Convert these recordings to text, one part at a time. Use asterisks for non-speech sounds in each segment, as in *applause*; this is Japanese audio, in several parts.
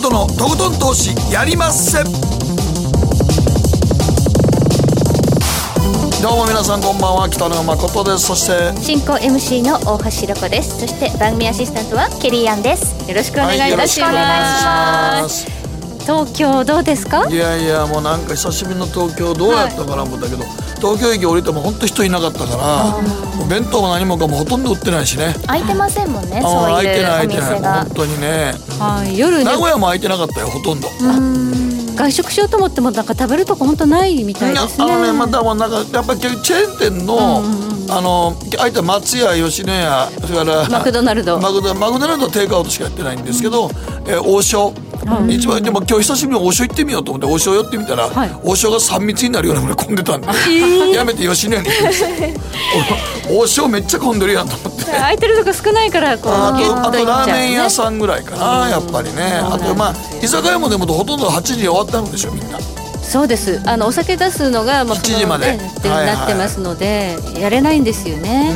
誠のとことん投資やりまっせ。どうも皆さんこんばんは北野誠です。そして進行 MC の大橋ろ子です。そして番組アシスタントはケリーアンです。よろしくお願いいたします,、東京どうですか？いやいやもうなんか久しぶりの東京どうやったかな思ったけど、はい、東京駅降りても本当人いなかったから弁当も何もかもほとんど売ってないしね。開いてませんもんねそういうお店が開いてない本当にね、はい、夜名古屋も開いてなかったよほとんど。外食しようと思ってもなんか食べるとこ本当ないみたいですね。あのねまだもなんかやっぱりチェーン店の、あのあいた松屋吉野家それからマクドナルドマクドナルドテイクアウトしかやってないんですけど、うん、えー、王将一番でも今日久しぶりに王将行ってみようと思って王将寄ってみたら、はい、王将が3密になるようなぐらい混んでたんで、えー、やめて吉野家に王将めっちゃ混んでるやんと思って。空いてるとこ少ないからこうあとあとラーメン屋さんぐらいかな、やっぱりね。あとまあ居酒屋もでもほとんど8時に終わったんでしょみんな。そうです。あのお酒出すのが、まあ、7時まで、ね、なってますので、はいはい、やれないんですよね。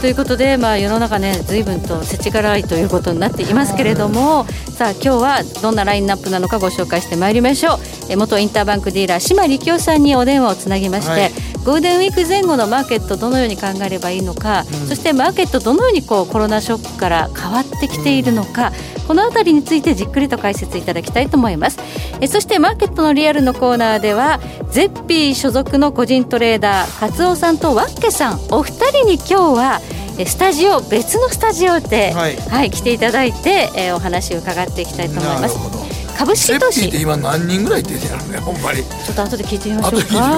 ということで、まあ、世の中ね随分と世知辛いということになっていますけれどもさあ今日はどんなラインナップなのかご紹介してまいりましょう。え元インターバンクディーラー島力夫さんにお電話をつなぎまして、はい、ゴールデンウィーク前後のマーケットどのように考えればいいのか、うん、そしてマーケットどのようにこうコロナショックから変わってきているのか、うん、この辺りについてじっくりと解説いただきたいと思います。えそしてマーケットのリアルのコーナーではゼッピー所属の個人トレーダー勝尾さんとワッケさんお二人に今日はスタジオ別のスタジオで、はい、はい、来ていただいて、えー、お話を伺っていきたいと思います。株式投資？って今何人ぐらい出てるのねほんまに。ちょっと後で聞いてみま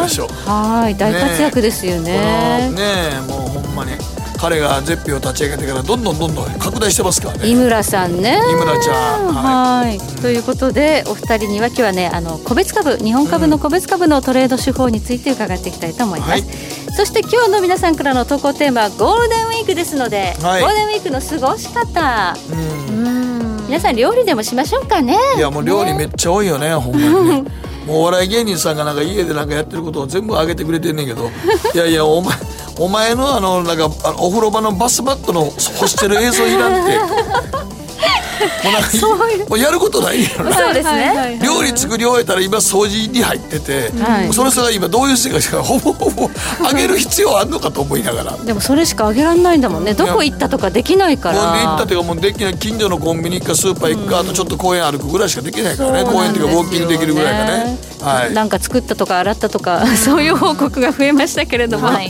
しょうか。はい。大活躍ですよね。ねねもうほんまに彼がゼッピを立ち上げてからどんどんどんどん拡大してますからね。井村さんね。井村ちゃん。はい、ということでお二人には今日はねあの個別株日本株の個別株のトレード手法について伺っていきたいと思います、はい、そして今日の皆さんからの投稿テーマはゴールデンウィークですので、はい、ゴールデンウィークの過ごし方。うん皆さん料理でもしましょうかね。いやもう料理めっちゃ多いよねほんまにね。もうお笑い芸人さんがなんか家でなんかやってることを全部上げてくれてんねんけど。いやいやお前お前のあのなんかお風呂場のバスマットの干してる映像いらんってもうなんかもうやることないよな。そうですね。料理作り終えたら今掃除に入ってて、はい、それさが今どういう世界かほぼほぼあげる必要あんのかと思いながら。でもそれしかあげられないんだもんね。どこ行ったとかできないから。もう行ったっていうかもうできない近所のコンビニ行くかスーパー行くか、あとちょっと公園歩くぐらいしかできないからね。公園っていうかウォーキングできるぐらいかねはい、なんか作ったとか洗ったとか、*laughs* そういう報告が増えましたけれども、め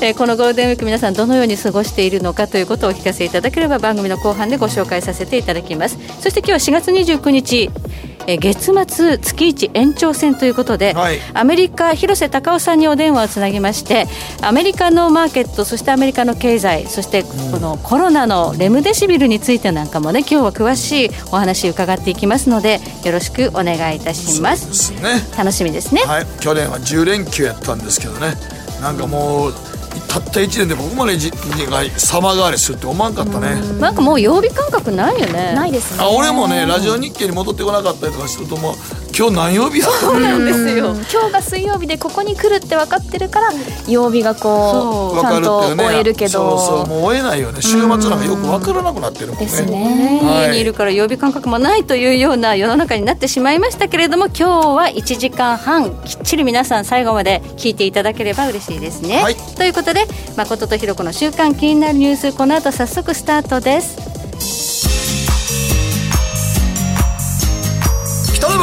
え *laughs* このゴールデンウィーク皆さんどのように過ごしているのかということをお聞かせいただければ番組の後半でご紹介させていただきます。そして今日は4月29日え月末月一延長戦ということで、はい、アメリカ広瀬隆夫さんにお電話をつなぎましてアメリカのマーケットそしてアメリカの経済そしてこのコロナのレムデシビルについてなんかもね今日は詳しいお話伺っていきますのでよろしくお願いいたしますね、楽しみですね、はい、去年は10連休やったんですけどね。なんかもうたった1年でここまでじが様変わりするって思わん。かったねなんかもう曜日感覚ないよね。ないですね。あ俺もねラジオ日経に戻ってこなかったりとかするともう今日何曜日やそうなんですよ。今日が水曜日でここに来るって分かってるから曜日がこうちゃんと終えるけど、そうそうもう終えないよね。週末なんかよく分からなくなってるもんね。ですね、はい、家にいるから曜日感覚もないというような世の中になってしまいましたけれども今日は1時間半きっちり皆さん最後まで聞いていただければ嬉しいですね、はい、ということで誠とひろ子の週刊気になるニュースこの後早速スタートです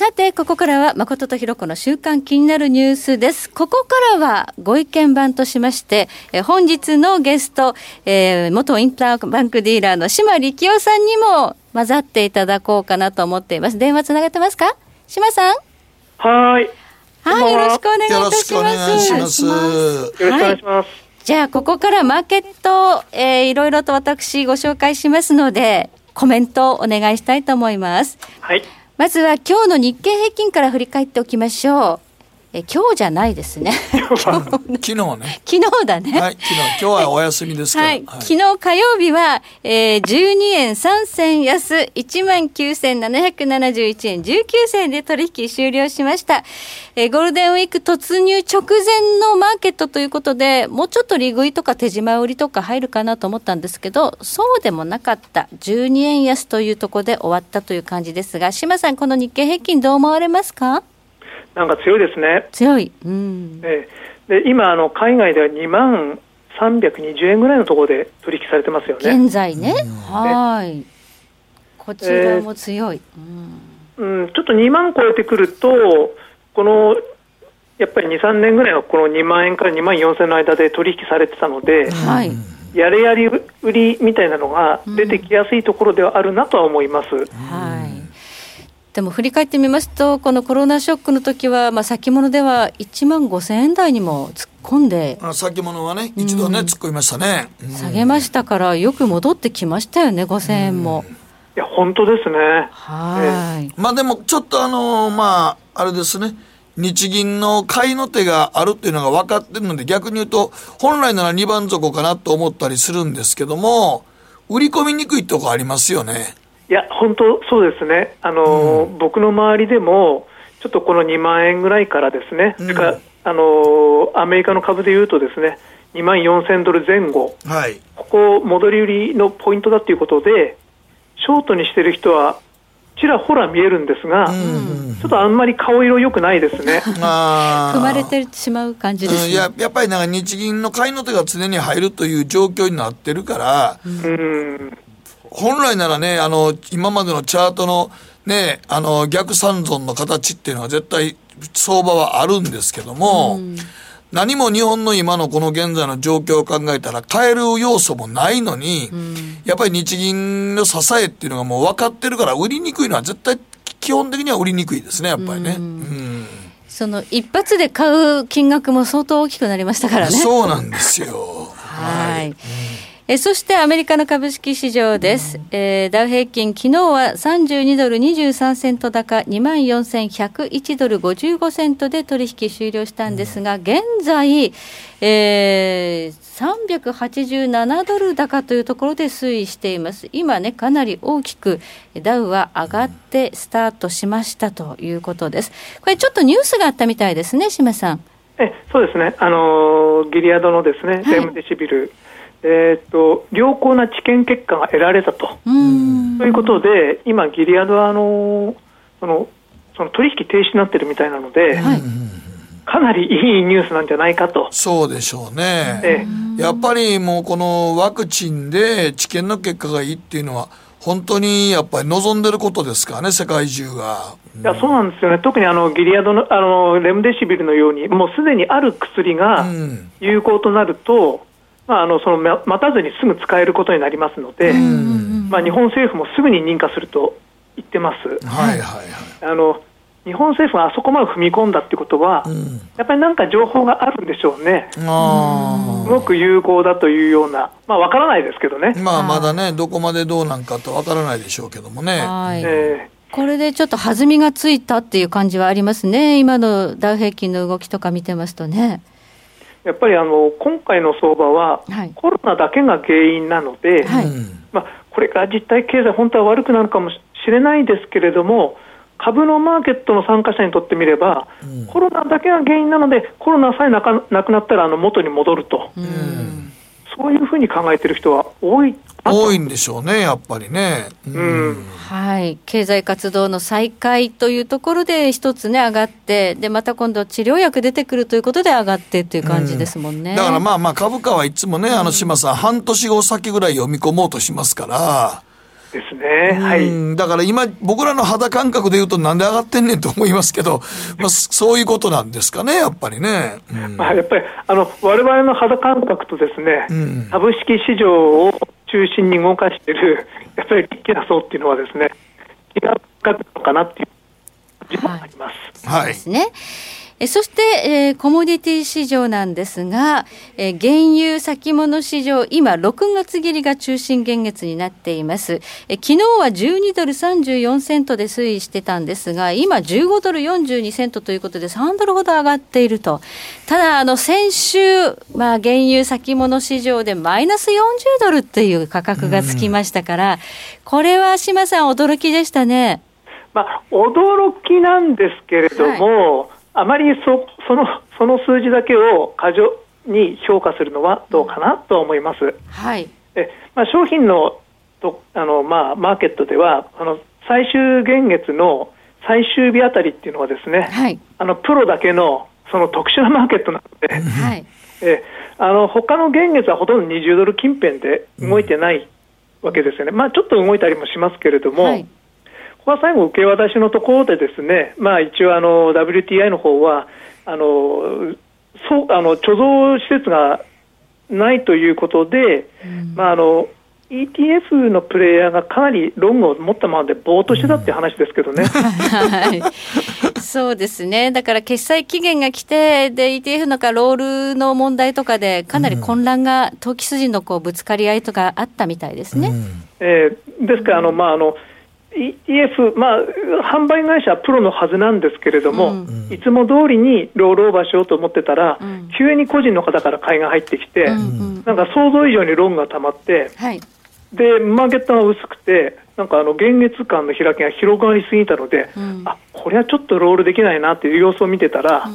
さて、ここからは誠とひろ子の週間気になるニュースです。ここからはご意見番としまして、え本日のゲスト、えー、元インターバンクディーラーの島力夫さんにも混ざっていただこうかなと思っています。電話つながってますか？島さんはい。はい、よろしくお願いいたします。よろしくお願いします。よろしくお願いします。じゃあ、ここからマーケット、えー、いろいろと私ご紹介しますので、コメントをお願いしたいと思います。はい。まずは今日の日経平均から振り返っておきましょう。え今日じゃないですね。*laughs* 昨日ね。昨日だね。はい、昨日。今日はお休みですから。はい。はい、昨日火曜日は、えー、12円3銭安、19,771円19銭で取引終了しました。えー、ゴールデンウィーク突入直前のマーケットということで、もうちょっと利食いとか手締ま売りとか入るかなと思ったんですけど、そうでもなかった。12円安というところで終わったという感じですが、島さん、この日経平均どう思われますか？なんか強いですね。強い。うん。えで今あの海外では2万320円ぐらいのところで取引されてますよね。現在ね。はい。こちらも強い。うん、うん、ちょっと2万超えてくるとこのやっぱり2、3年ぐらいはこの2万円から2万4千の間で取引されてたので、はい、やれやり売りみたいなのが出てきやすいところではあるなとは思います。うん、はいでも振り返ってみますと、このコロナショックの時は、まあ、先物では1万5000円台にも突っ込んで、あ先物はね、一度ね、うん、突っ込みましたね、うん、下げましたから、よく戻ってきましたよね、5000円も。いや、本当ですね。はい、えー、まあでも、ちょっとあのー、まあ、あれですね。日銀の買いの手があるっていうのが分かってるので、逆に言うと、本来なら2番底かなと思ったりするんですけども、売り込みにくいとこありますよね。いや、本当そうですね。あの、うん、僕の周りでも、ちょっとこの2万円ぐらいからですね、うん、かあのアメリカの株でいうとですね、2万4000ドル前後、はい、ここ、戻り売りのポイントだということで、ショートにしてる人は、ちらほら見えるんですが、うん、ちょっとあんまり顔色良くないですね。*laughs* 踏まれてしまう感じです、ね、うん、ややっぱりなんか日銀の買いの手が常に入るという状況になってるから、うん、本来ならね、あの、今までのチャートのね、あの、逆三尊の形っていうのは絶対相場はあるんですけども、うん、何も日本の今のこの現在の状況を考えたら変える要素もないのに、うん、やっぱり日銀の支えっていうのがもう分かってるから売りにくいのは絶対基本的には売りにくいですね、やっぱりね。うん、その一発で買う金額も相当大きくなりましたからね。そうなんですよ。はい、はいえそしてアメリカの株式市場です、えー、ダウ平均昨日は32ドル23セント高2万4101ドル55セントで取引終了したんですが現在、えー、387ドル高というところで推移しています。今ねかなり大きくダウは上がってスタートしましたということです。これちょっとニュースがあったみたいですね島さん。えそうですね。あのギリアドのですね、レムデシビルえーと、良好な治験結果が得られたと。ということで、今、ギリアドはあのそのその取引停止になってるみたいなので、はい、かなりいいニュースなんじゃないかと。そうでしょうね。ええ、やっぱりもうこのワクチンで治験の結果がいいっていうのは、本当にやっぱり望んでることですからね、世界中が。いやそうなんですよね、特にあのギリアドのあのレムデシビルのように、もうすでにある薬が有効となると、まあ、あのその待たずにすぐ使えることになりますので、まあ、日本政府もすぐに認可すると言ってます。はいはいはい、あの日本政府があそこまで踏み込んだってことは、うん、やっぱりなんか情報があるんでしょうね、すごく有効だというような、まあ、わからないですけどね、まあ、まだね、どこまでどうなんかとわからないでしょうけどもね。はい。えー、これでちょっと弾みがついたっていう感じはありますね、今のダウ平均の動きとか見てますとね。やっぱりあの今回の相場は、コロナだけが原因なので、はい、まあ、これから実体経済、本当は悪くなるかもしれないですけれども、株のマーケットの参加者にとってみれば、うん、コロナだけが原因なので、コロナさえなかなくなったらあの元に戻ると、うん、そういうふうに考えている人は多い多いんでしょうね、やっぱりね。うん、はい、経済活動の再開というところで一つね上がってでまた今度治療薬出てくるということで上がってっていう感じですもんね、うん、だからまあまあ株価はいつもねあの島さん、半年後先ぐらい読み込もうとしますから。ですね。はい。だから今、僕らの肌感覚で言うとなんで上がってんねんと思いますけど、まあ、そういうことなんですかね、やっぱりね。うん、まあ、やっぱり、あの、我々の肌感覚とですね、うん、株式市場を中心に動かしている、*laughs* やっぱりリッキな層っていうのはですね、違うのかなっていう感じもあります。はい。はい、ですね。えそして、えー、コモディティ市場なんですが、えー、原油先物市場、今、6月切りが中心現月になっています。え昨日は12ドル34セントで推移してたんですが、今15ドル42セントということで3ドルほど上がっていると。ただ、あの、先週、まあ、原油先物市場でマイナス40ドルっていう価格がつきましたから、これは島さん驚きでしたね。まあ、驚きなんですけれども、はいあまりそそのその数字だけを過剰に評価するのはどうかなと思います。はい。えまあ、商品のとあの、まあ、マーケットではあの最終現月の最終日あたりっていうのはですね、はい、あのプロだけのその特殊なマーケットなので、はい、*laughs* えあの他の現月はほとんど20ドル近辺で動いてないわけですよね、まあ、ちょっと動いたりもしますけれども、はい、ここは最後、受け渡しのところでですね、まあ、一応あの WTI の方はあのそうあの貯蔵施設がないということで、うん、まあ、あの ETF のプレイヤーがかなりロングを持ったままでぼーっとしてたって話ですけどね。はい、そうですね。だから決済期限が来て、で、ETF のかロールの問題とかで、かなり混乱が、投機筋のこうぶつかり合いとかあったみたいですね。うん、えー、ですから、あの、まあ、あの、ETF、まあ、販売会社はプロのはずなんですけれども、うん、いつも通りにロールオーバーしようと思ってたら、うん、急に個人の方から買いが入ってきて、うん、なんか想像以上にローンが溜まって、はい、でマーケットが薄くて、なんかあの現月間の開きが広がりすぎたので、あこれはちょっとロールできないなっていう様子を見てたら、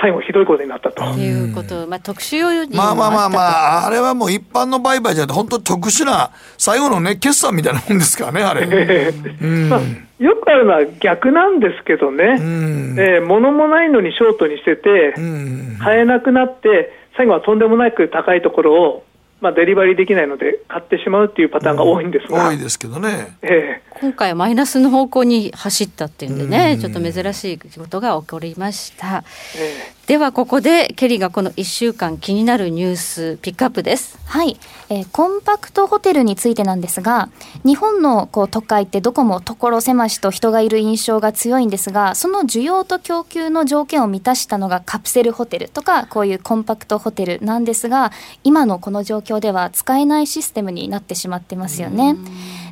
最後ひどいことになったと。いうこと、まあ、特殊要因まあまあまあまあ、あれはもう一般の売買じゃなくて、本当特殊な、最後のね、決算みたいなもんですからね、あれ。うん。まあ、よくあるのは逆なんですけどね、うん、えー、物もないのにショートにしてて、うん、買えなくなって、最後はとんでもなく高いところをまあ、デリバリーできないので、買ってしまうっていうパターンが多いんですが、多いですけどね、えー、今回、マイナスの方向に走ったっていうんでね、ちょっと珍しいことが起こりました。えー、では、ここで、ケリーがこの1週間気になるニュース、ピックアップです。はい、えー、コンパクトホテルについてなんですが、日本のこう都会ってどこも所狭しと人がいる印象が強いんですが、その需要と供給の条件を満たしたのがカプセルホテルとか、こういうコンパクトホテルなんですが、今のこの状況況では使えないシステムになってしまってますよね。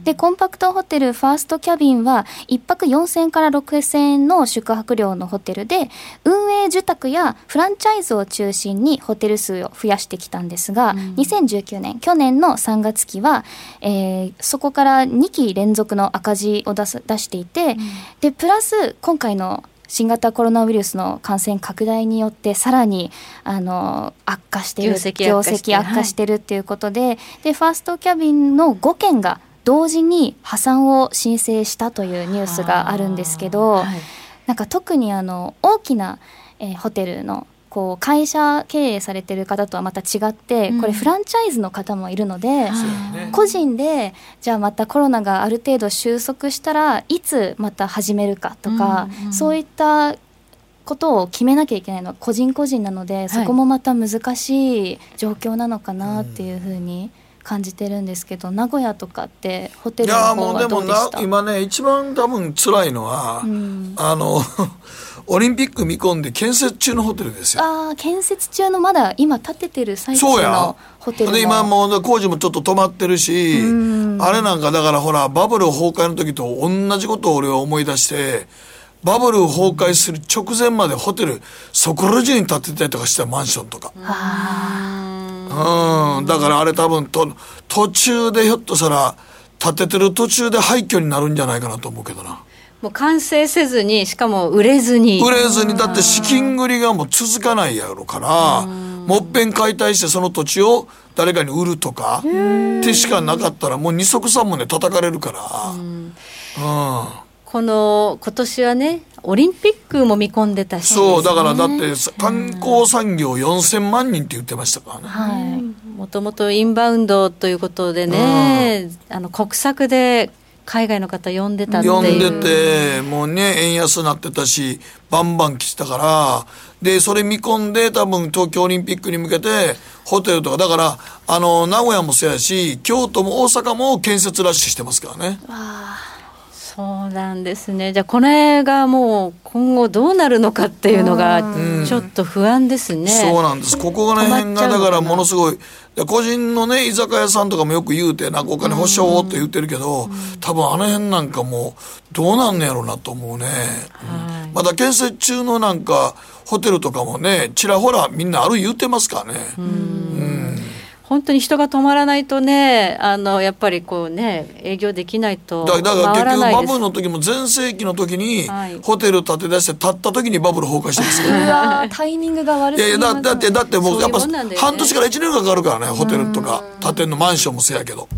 で、コンパクトホテルファーストキャビンは1泊4000から6000円の宿泊料のホテルで、運営受託やフランチャイズを中心にホテル数を増やしてきたんですが、うん、2019年、去年の3月期は、えー、そこから2期連続の赤字を出す出していて、うん、で、プラス今回の新型コロナウイルスの感染拡大によってさらにあの悪化している業績悪化してるっていうことででファーストキャビンの5件が同時に破産を申請したというニュースがあるんですけど、はい、なんか特にあの大きな、えー、ホテルのこう会社経営されてる方とはまた違って、これフランチャイズの方もいるので、個人でじゃあまたコロナがある程度収束したらいつまた始めるかとか、そういったことを決めなきゃいけないのは個人個人なので、そこもまた難しい状況なのかなっていうふうに。感じてるんですけど名古屋とかってホテルの方はどうでした？いやもうでもな今ね一番多分辛いのは、うん、あの *laughs* オリンピック見込んで建設中のホテルですよ。ああ、建設中のまだ今建ててる最中のホテルで今もう工事もちょっと止まってるし、あれなんかだからほら、バブル崩壊の時と同じことを俺は思い出して、バブル崩壊する直前までホテルそこら中に建てたりとかしたマンションとか。うん、だからあれ多分と途中でひょっとしたら建ててる途中で廃墟になるんじゃないかなと思うけどな。もう完成せずにしかも売れずに。売れずに。だって資金繰りがもう続かないやろからもっぺん解体してその土地を誰かに売るとかってしかなかったらもう二足三門で叩かれるから。うんこの今年はねオリンピックも見込んでたし、ね、そうだからだって観光産業4000万人って言ってましたからね、はい、もともとインバウンドということでね、あの国策で海外の方呼んでたっていう。呼んでてもうね円安になってたしバンバン来てたからでそれ見込んで多分東京オリンピックに向けてホテルとかだからあの名古屋もそうやし京都も大阪も建設ラッシュしてますからねそうなんですね。じゃあこれがもう今後どうなるのかっていうのがちょっと不安ですね、そうなんです。ここら辺がだからものすごい。個人のね居酒屋さんとかもよく言うてなんかお金保証って言ってるけど、多分あの辺なんかもうどうなんねやろうなと思うね、はい、まだ建設中のなんかホテルとかもねちらほらみんなある言うてますからねうん本当に人が止まらないとねあのやっぱりこうね営業できないとだから結局バブルの時も全盛期の時に、ホテル建て出して建った時にバブル崩壊してるんですよ、*laughs* うわタイミングが悪いいやいやだだってだってもうやっぱ半年から1年かかるからねホテルとか建てんのマンションもせやけど。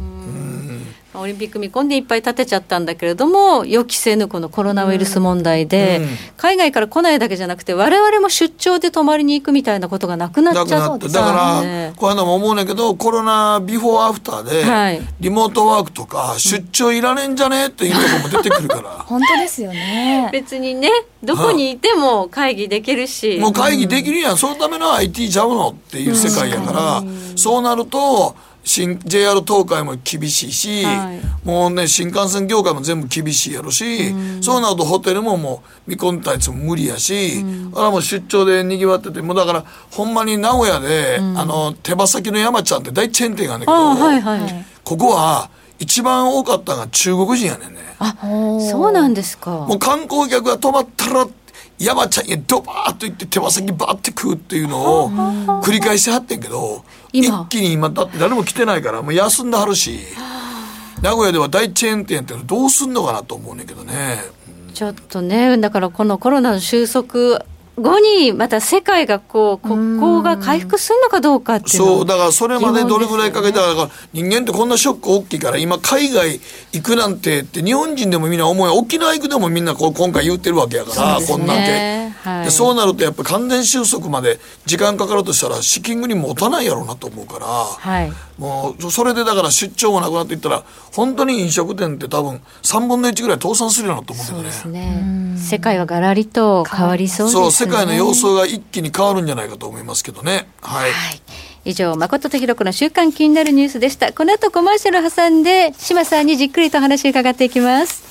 オリンピック見込んでいっぱい建てちゃったんだけれども予期せぬこのコロナウイルス問題で、うん、海外から来ないだけじゃなくて我々も出張で泊まりに行くみたいなことがなくなっちゃっただからこういうのも思うねんけどコロナビフォーアフターで、はい、リモートワークとか出張いらねえんじゃねえっていうところも出てくるから。*laughs* 本当ですよね。別にねどこにいても会議できるし、もう会議できるやん、そのための IT ちゃうのっていう世界やから、そうなると新 JR 東海も厳しいし、はい、もうね新幹線業界も全部厳しいやろし、うん、そうなるとホテルももう見込んだやつも無理やし、うん、あれもう出張でにぎわっててもうだからほんまに名古屋で、うん、あの手羽先の山ちゃんって大チェーン店があるんだけど、はいはい、ここは一番多かったのが中国人やねんね。あそうなんですか。もう観光客が泊まったら山ちゃんへドバーッと行って手羽先バーって食うっていうのを繰り返しはってんけど一気に今だって誰も来てないからもう休んではるし。名古屋では大チェーン店ってどうすんのかなと思うねんけどね。ちょっとねだからこのコロナの収束後にまた世界がこう国交が回復するのかどうかっていうそうだからそれまでどれぐらいかけたか、ね、人間ってこんなショック大きいから今海外行くなんてって日本人でもみんな思い沖縄行くでもみんなこう今回言ってるわけやから、ね、こんなんて、はい、そうなるとやっぱ完全収束まで時間かかるとしたら資金繰り持たないやろうなと思うから、はい、もうそれでだから出張もなくなっていったら本当に飲食店って多分3分の1ぐらい倒産するようなと思うんだよね。そうですね。世界はがらりと変わりそうですね。世界の様相が一気に変わるんじゃないかと思いますけどね。はい。はい、以上、誠とひろ子の週間気になるニュースでした。この後コマーシャル挟んで、島さんにじっくりと話伺っていきます。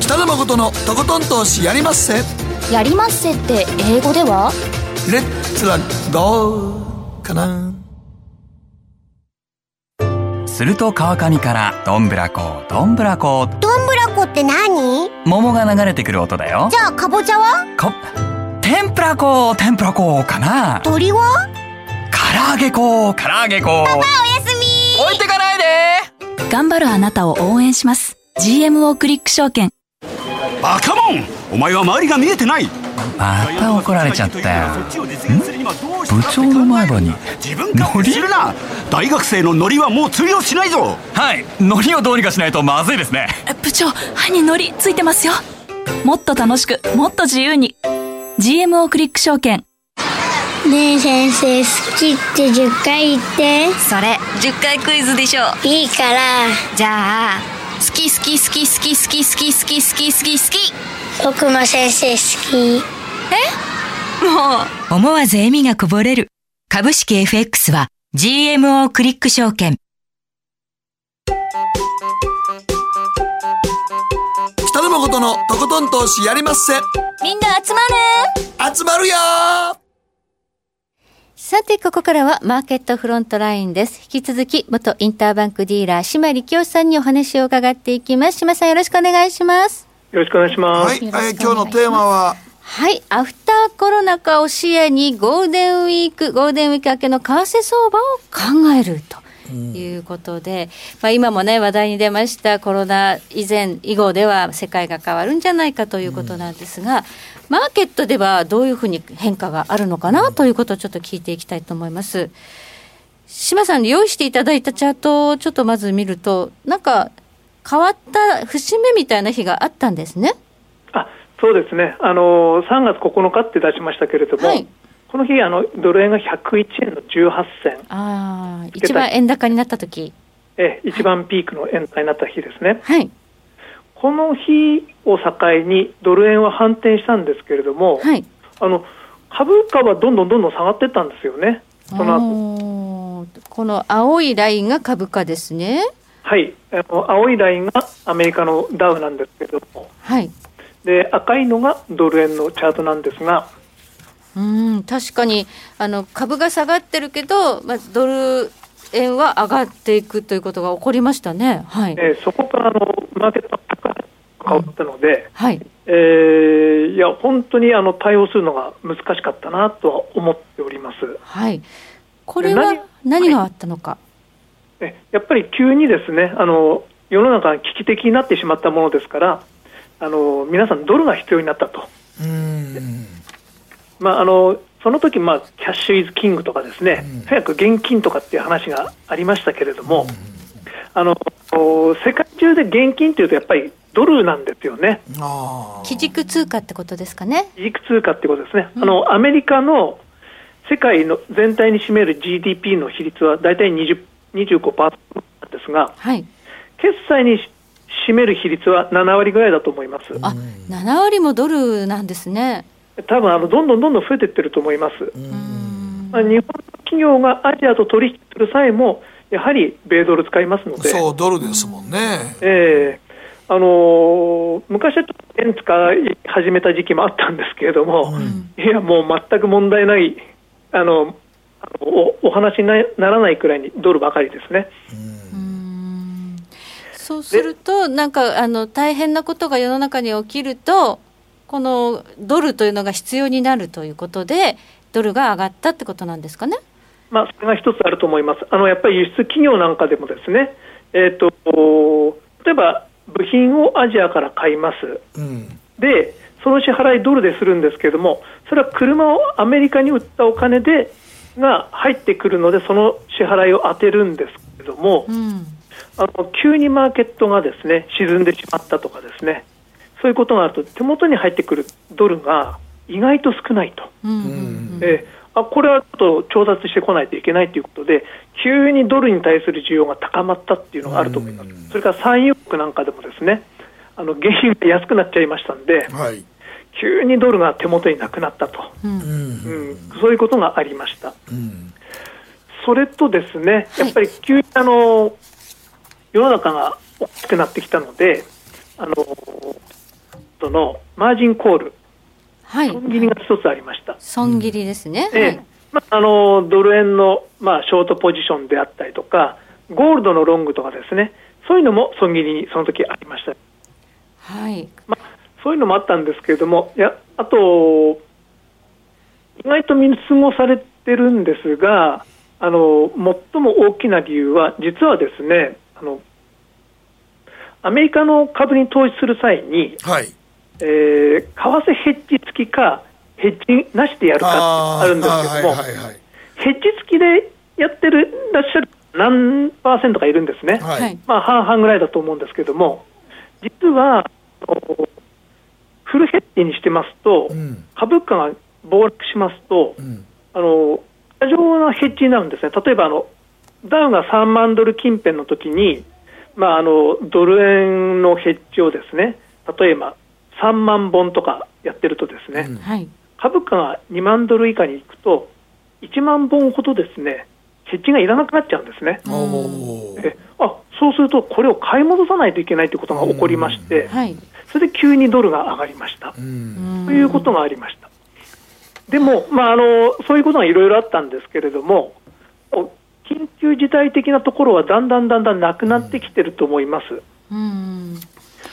北野誠のとことん投資やりまっせ。やりまっせって英語では？レッツラゴーかな。すると川上からどんぶらこどんぶらこどんぶらこって何？桃が流れてくる音だよ。じゃあかぼちゃは？こ天ぷらこ天ぷらこかな。鳥は？唐揚げこ唐揚げこパパおやすみ。置いてかないで。頑張るあなたを応援します。GMO クリック証券。バカモン。お前は周りが見えてないまた怒られちゃったよ。部長の前歯に。自分かするな！大学生のノリはもう釣りをしないぞ！はい。ノリをどうにかしないとまずいですね。部長歯にノリついてますよ。もっと楽しくもっと自由に。GMO クリック証券。ねえ先生好きって10回言って。それ10回クイズでしょ。いいから。じゃあ好き好き好き好き好き好き好き好き好き好き。僕も先生好きえ？もう。思わず笑みがこぼれる。株式 FX は GMO クリック証券。北野誠のとことん投資やりまっせ。みんな集まる。集まるよ。さて、ここからはマーケットフロントラインです。引き続き、元インターバンクディーラー、島力夫さんにお話を伺っていきます。島さん、よろしくお願いします。よろしくお願いします。はい、はい、今日のテーマは、はい、アフターコロナ禍を視野にゴールデンウィーク、ゴールデンウィーク明けの為替相場を考えると。いうことで、まあ、今もね話題に出ましたコロナ以前以後では世界が変わるんじゃないかということなんですが、うん、マーケットではどういうふうに変化があるのかなということをちょっと聞いていきたいと思います。島さんに用意していただいたチャートをちょっとまず見るとなんか変わった節目みたいな日があったんですね。あそうですね。あの3月9日って出しましたけれども、はい。この日あのドル円が101円の18銭。あ一番円高になった時。え一番ピークの円高になった日ですね、はい、この日を境にドル円は反転したんですけれども、はい、あの株価はどんどんどんどん下がっていったんですよね、その後。この青いラインが株価ですね。はい。あの青いラインがアメリカのダウなんですけども、はい、で赤いのがドル円のチャートなんですがうん確かにあの株が下がってるけど、まあ、ドル円は上がっていくということが起こりましたね、はい。えー、そこからあのマーケットが変わったので、うん、はい。えー、いや本当にあの対応するのが難しかったなとは思っております。はい。これは何があったのか、はい、やっぱり急にですねあの世の中が危機的になってしまったものですからあの皆さんドルが必要になったと。まあ、あのその時、まあ、キャッシュイズキングとかですね、うん、早く現金とかっていう話がありましたけれども、うん、あの世界中で現金というとやっぱりドルなんですよね。基軸通貨ってことですかね。基軸通貨ってことですね。うん、あのアメリカの世界の全体に占める GDP の比率は大体20 25%なんですが、はい、決済に占める比率は7割ぐらいだと思います。あ7割もドルなんですね。多分あのどんどんどんどん増えていってると思います。まあ、日本の企業がアジアと取引する際も、やはり米ドル使いますので、そうドルですもんね。えー、あのー、昔は円使い始めた時期もあったんですけれども、うん、いや、もう全く問題ないあのおお話にならないくらいにドルばかりですね。そうすると、なんかあの大変なことが世の中に起きると、このドルというのが必要になるということで、ドルが上がったってことなんですかね？まあ、それが一つあると思います。あのやっぱり輸出企業なんかでもですね、えーと、例えば部品をアジアから買います、うん、でその支払いドルでするんですけれども、それは車をアメリカに売ったお金でが入ってくるので、その支払いを当てるんですけれども、うん、あの急にマーケットがですね沈んでしまったとかですね、そういうことがあると、手元に入ってくるドルが意外と少ないと。うん、えあこれはちょっと調達してこないといけないということで、急にドルに対する需要が高まったっていうのがあると思います、それから産油国なんかでもですねあの原油が安くなっちゃいましたんで、はい、急にドルが手元になくなったと、うん、うん、そういうことがありました。うん、それとですね、やっぱり急にあの世の中が大きくなってきたので、あのそのマージンコール、はい、損切りが一つありました。損切りですね。ええ、まあ、あのドル円の、まあ、ショートポジションであったりとか、ゴールドのロングとかですね、そういうのも損切りにその時ありました。はい。まあそういうのもあったんですけれども、いやあと、意外と見過ごされてるんですが、あの最も大きな理由は、実はですねあの、アメリカの株に投資する際に、はい。えー、為替ヘッジ付きか、ヘッジなしでやるかってあるんですけども、ヘッジ付きでやってるらっしゃる何パーセントかいるんですね、はい、まあ、半々ぐらいだと思うんですけども、実は、フルヘッジにしてますと、うん、株価が暴落しますと、うん、あの過剰なヘッジになるんですね、例えばあのダウが3万ドル近辺の時に、まあ、あのドル円のヘッジをですね例えば3万本とかやってるとですね、うん、株価が2万ドル以下に行くと1万本ほどですねヘッジがいらなくなっちゃうんですね。えあそうするとこれを買い戻さないといけないということが起こりまして、はい、それで急にドルが上がりました。ということがありました。でも、まあ、あのそういうことがいろいろあったんですけれども、緊急事態的なところはだんだんだんだんなくなってきてると思います。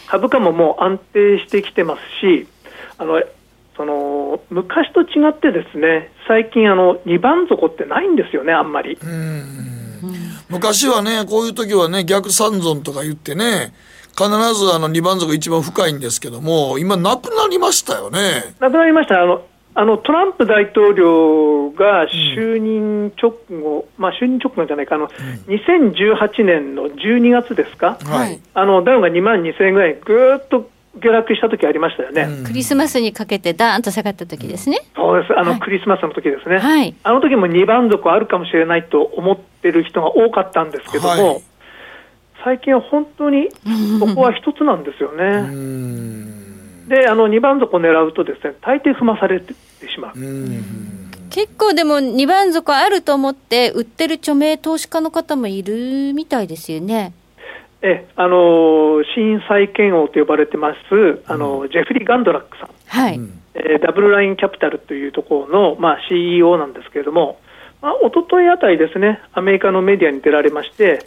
株価ももう安定してきてますし、あのその昔と違ってですね、最近あの2番底ってないんですよね、あんまり。昔はね、こういう時はね、逆三尊とか言ってね、必ずあの2番底一番深いんですけども、今、なくなりましたよね。なくなりました。あのあのトランプ大統領が就任直後、うん、まあ、就任直後じゃないか、あの、うん、2018年の12月ですか、はい、あのダウが2万2000円ぐらい、ぐーっと下落した時ありましたよね、うん、クリスマスにかけて、だーんと下がった時ですね、そうです、あの、はい、クリスマスの時ですね、はい、あの時も2番底あるかもしれないと思ってる人が多かったんですけども、はい。最近は本当にそこは一つなんですよね。であの2番底を狙うとですね大抵踏まされてしまう。結構でも2番底あると思って売ってる著名投資家の方もいるみたいですよね。えあの新債券王と呼ばれてますあの、ジェフリー・ガンドラックさん、はい。えー、ダブルラインキャピタルというところの、まあ、CEO なんですけれども、まあ一昨日あたりですねアメリカのメディアに出られまして、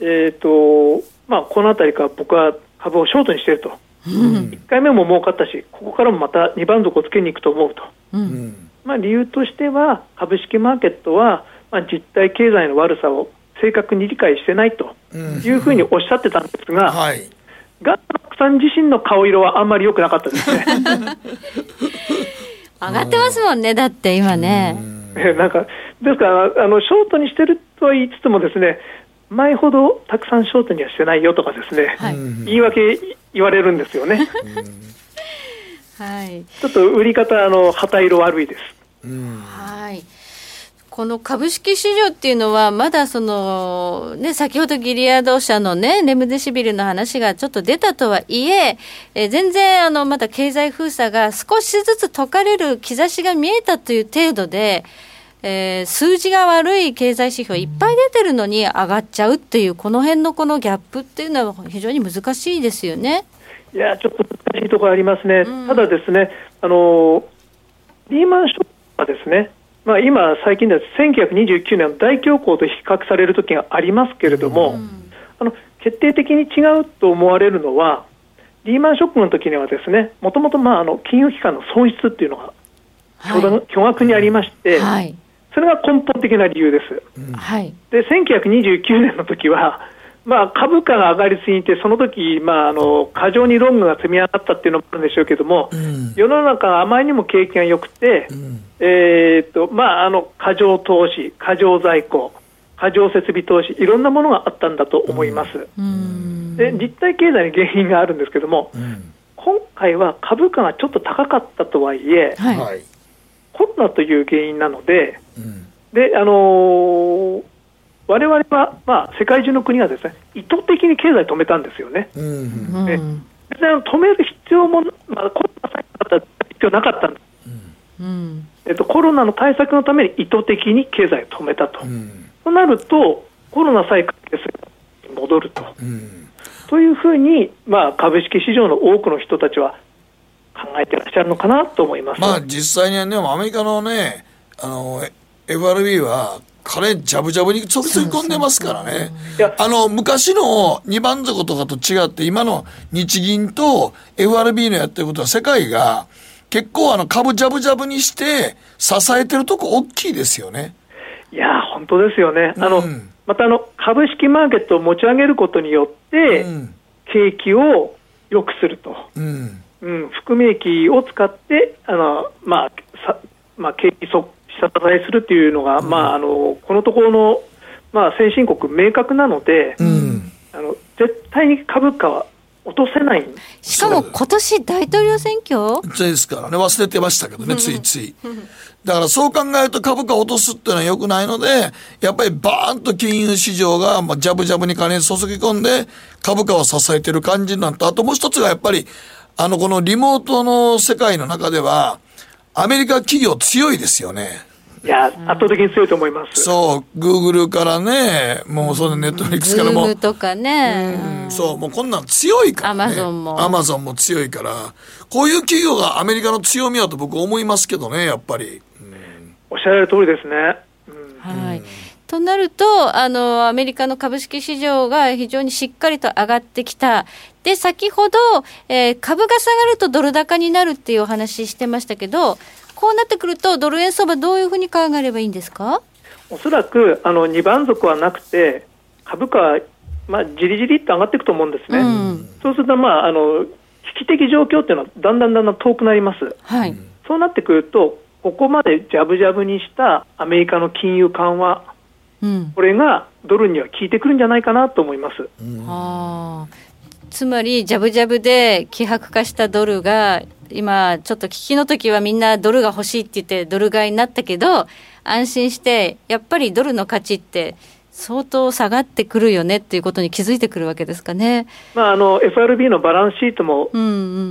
えーとまあ、このあたりから僕は株をショートにしていると、うん、1回目も儲かったし、ここからもまた2番底をつけに行くと思うと、うん、まあ、理由としては、株式マーケットは、まあ、実体経済の悪さを正確に理解してないというふうにおっしゃってたんですが、はい、ガンさん自身の顔色はあんまり良くなかったですね。*laughs* 上がってますもんね、だって今ね。なんかですからあの、ショートにしてるとは言いつつも、ですね前ほどたくさんショートにはしてないよとかですね、はい、言い訳言われるんですよね。はい、ちょっと売り方あの旗色悪いです。はい。この株式市場っていうのは、まだその、ね、先ほどギリアド社のね、レムデシビルの話がちょっと出たとはいえ、え全然、あの、まだ経済封鎖が少しずつ解かれる兆しが見えたという程度で、えー、数字が悪い経済指標いっぱい出てるのに上がっちゃうっていう、この辺のこのギャップっていうのは非常に難しいですよね。いや、ちょっと難しいところありますね。うん、ただですね、あの、リーマンショックはですね、まあ、今、最近では1929年の大恐慌と比較される時がありますけれども、うん、あの決定的に違うと思われるのは、リーマンショックの時にはですね、もともと金融機関の損失っていうのが、巨額にありまして、はい、それが根本的な理由です。で1929年の時はまあ、株価が上がりすぎて、その時、まああの過剰にロングが積み上がったっていうのもあるんでしょうけども、うん、世の中があまりにも景気が良くて、うん、えー、っとまあ、あの過剰投資、過剰在庫、過剰設備投資、いろんなものがあったんだと思います。うん、で実体経済に原因があるんですけども、今回は株価がちょっと高かったとはいえ、はい、コロナという原因なので、であのー我々は、まあ、世界中の国がですね意図的に経済を止めたんですよね。うん、で別に止める必要も、まあ、コロナさえだった必要なかったんです、うん。えっと、コロナの対策のために意図的に経済を止めたと、うん、となると、コロナさえ解決する戻ると、うん、というふうに、まあ、株式市場の多くの人たちは考えてらっしゃるのかなと思います、まあ、実際にはね、アメリカのね、あの FRB は彼、ジャブジャブにちょっと込んでますからね。あの、昔の二番底とかと違って、今の日銀と FRB のやってることは世界が結構あの株ジャブジャブにして支えてるとこ大きいですよね。いや、本当ですよね。あの、うん、またあの、株式マーケットを持ち上げることによって、うん、景気を良くすると。うん。うん、含み益を使って、あの、まあ、さまあ、景気速下支えするっていうのが、うん、まあ、あのこのところの、まあ、先進国、明確なので、うん、あの絶対に株価は落とせない。しかも今年大統領選挙？ですからね、忘れてましたけどね、ついつい。だからそう考えると株価を落とすっていうのはよくないので、やっぱりバーンと金融市場が、まあ、ジャブジャブに金注ぎ込んで、株価を支えてる感じになった。あともう一つがやっぱり、あの、このリモートの世界の中では、アメリカ企業強いですよね。いや、圧倒的に強いと思います。そう、グーグルからね、もうそのネットフリックスからも。とかね、うん。そう、もうこんなん強いから、ね。アマゾンも。アマゾンも強いから、こういう企業がアメリカの強みだと僕思いますけどね、やっぱり。うん、おっしゃられる通りですね。うん、はい。となると、あの、アメリカの株式市場が非常にしっかりと上がってきた。で、先ほど、えー、株が下がるとドル高になるっていうお話してましたけど、こうなってくると、ドル円相場、どういうふうに考えればいいんですか？おそらくあの2番底はなくて、株価は、まあ、じりじりって上がっていくと思うんですね。うん、そうすると、まあ、あの危機的状況っていうのはだんだんだんだん遠くなります。はい、そうなってくると、ここまでジャブジャブにしたアメリカの金融緩和、うん、これがドルには効いてくるんじゃないかなと思います。うん、あつまり、ジャブジャブで希薄化したドルが、今、ちょっと危機の時はみんなドルが欲しいって言って、ドル買いになったけど、安心して、やっぱりドルの価値って、相当下がってくるよねっていうことに気づいてくるわけですかね、まあ、あの FRB のバランスシートも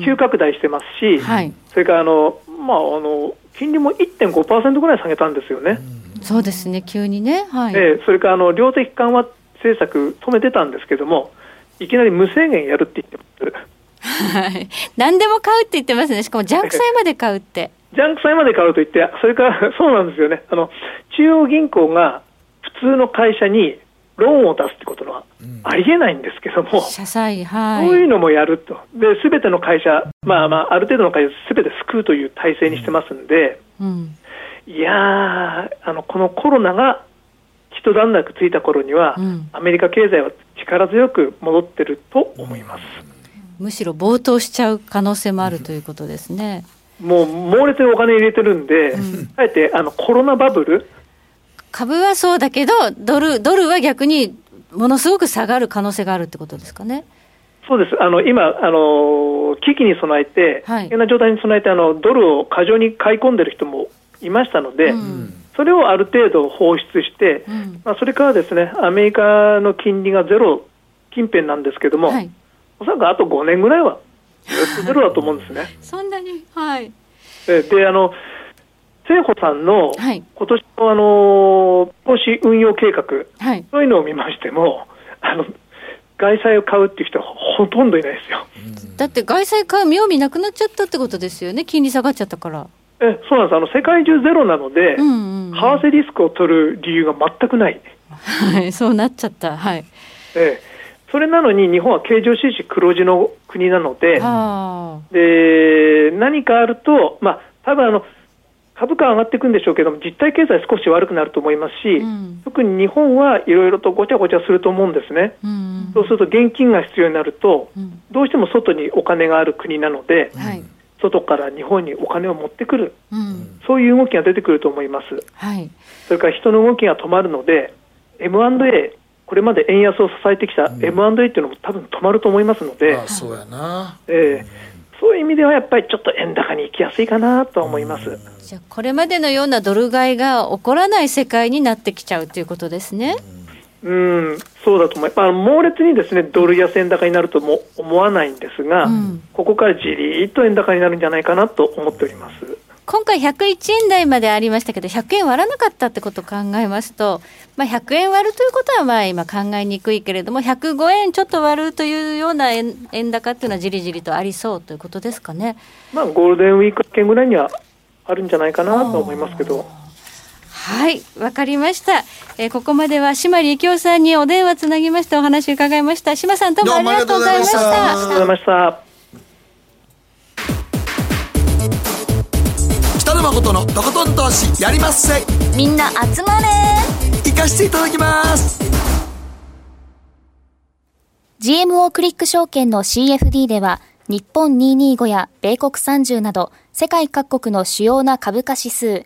急拡大してますし、うんうんはい、それからあの、まあ、あの金利も1.5%ぐらい下げたんですよね。そうですね、急にね、はいえー、それからあの量的緩和政策、止めてたんですけども、いきなり無制限やるって言ってます。はい。何でも買うって言ってますね。しかもジャンク債まで買うって。ジャンク債まで買うと言って、それから *laughs* そうなんですよね。あの、中央銀行が普通の会社にローンを出すってことはありえないんですけども、社債、はい。そういうのもやると。で、すべての会社、まあまあ、ある程度の会社すべて救うという体制にしてますんで、うん、いやー、あの、このコロナが一段落ついた頃には、うん、アメリカ経済は力強く戻ってると思います。むしろ暴騰しちゃう可能性もあるということですね。もう猛烈にお金入れてるんで、うん、あえてあのコロナバブル？株はそうだけど、ドルドルは逆にものすごく下がる可能性があるってことですかね。そうですあの今あの、危機に備えて、危険な状態に備えてあの、ドルを過剰に買い込んでる人もいましたので、うん、それをある程度放出して、うん、まあ、それからですねアメリカの金利がゼロ近辺なんですけども、はい、おそらくあと5年ぐらいはずっとゼロだと思うんですね。*laughs* そんなに、はい、であの政府さんの今年のあの投資運用計画、はい、そういうのを見ましても、あの外債を買うっていう人はほとんどいないですよ。だって外債買う妙味なくなっちゃったってことですよね、金利下がっちゃったから。えそうなんです。あの世界中ゼロなので、うんうんうん、為替リスクを取る理由が全くない。はい、そうなっちゃった。はい。ええ。それなのに日本は経常収支黒字の国なので、で何かあると、まあ多分あの株価上がっていくんでしょうけども、実体経済少し悪くなると思いますし、うん、特に日本はいろいろとごちゃごちゃすると思うんですね、うん、そうすると現金が必要になると、うん、どうしても外にお金がある国なので、はい、外から日本にお金を持ってくる、そういう動きが出てくると思います、はい、それから人の動きが止まるので、M&A、これまで円安を支えてきた M&A っていうのも多分止まると思いますので、そうやな、えー、そういう意味ではやっぱりちょっと円高に行きやすいかなと思います。じゃこれまでのようなドル買いが起こらない世界になってきちゃうということですね。うん、そうだと思います。あ、猛烈にですね、ドル安円高になるとも思わないんですが、うん、ここからじりっと円高になるんじゃないかなと思っております。今回101円台までありましたけど、100円割らなかったってことを考えますと、まあ、100円割るということはまあ今考えにくいけれども、105円ちょっと割るというような円円高っていうのはじりじりとありそうということですかね。まあ、ゴールデンウィーク明けぐらいにはあるんじゃないかなと思いますけど。はいわかりました、えー、ここまでは島力夫さんにお電話つなぎましてお話伺いました。島さんどうもありがとうございました。ありがとうございました。北野誠のとことん投資やりまっせ。みんな集まれ。行かしていただきます。GMO クリック証券の CFD では日本225や米国30など世界各国の主要な株価指数、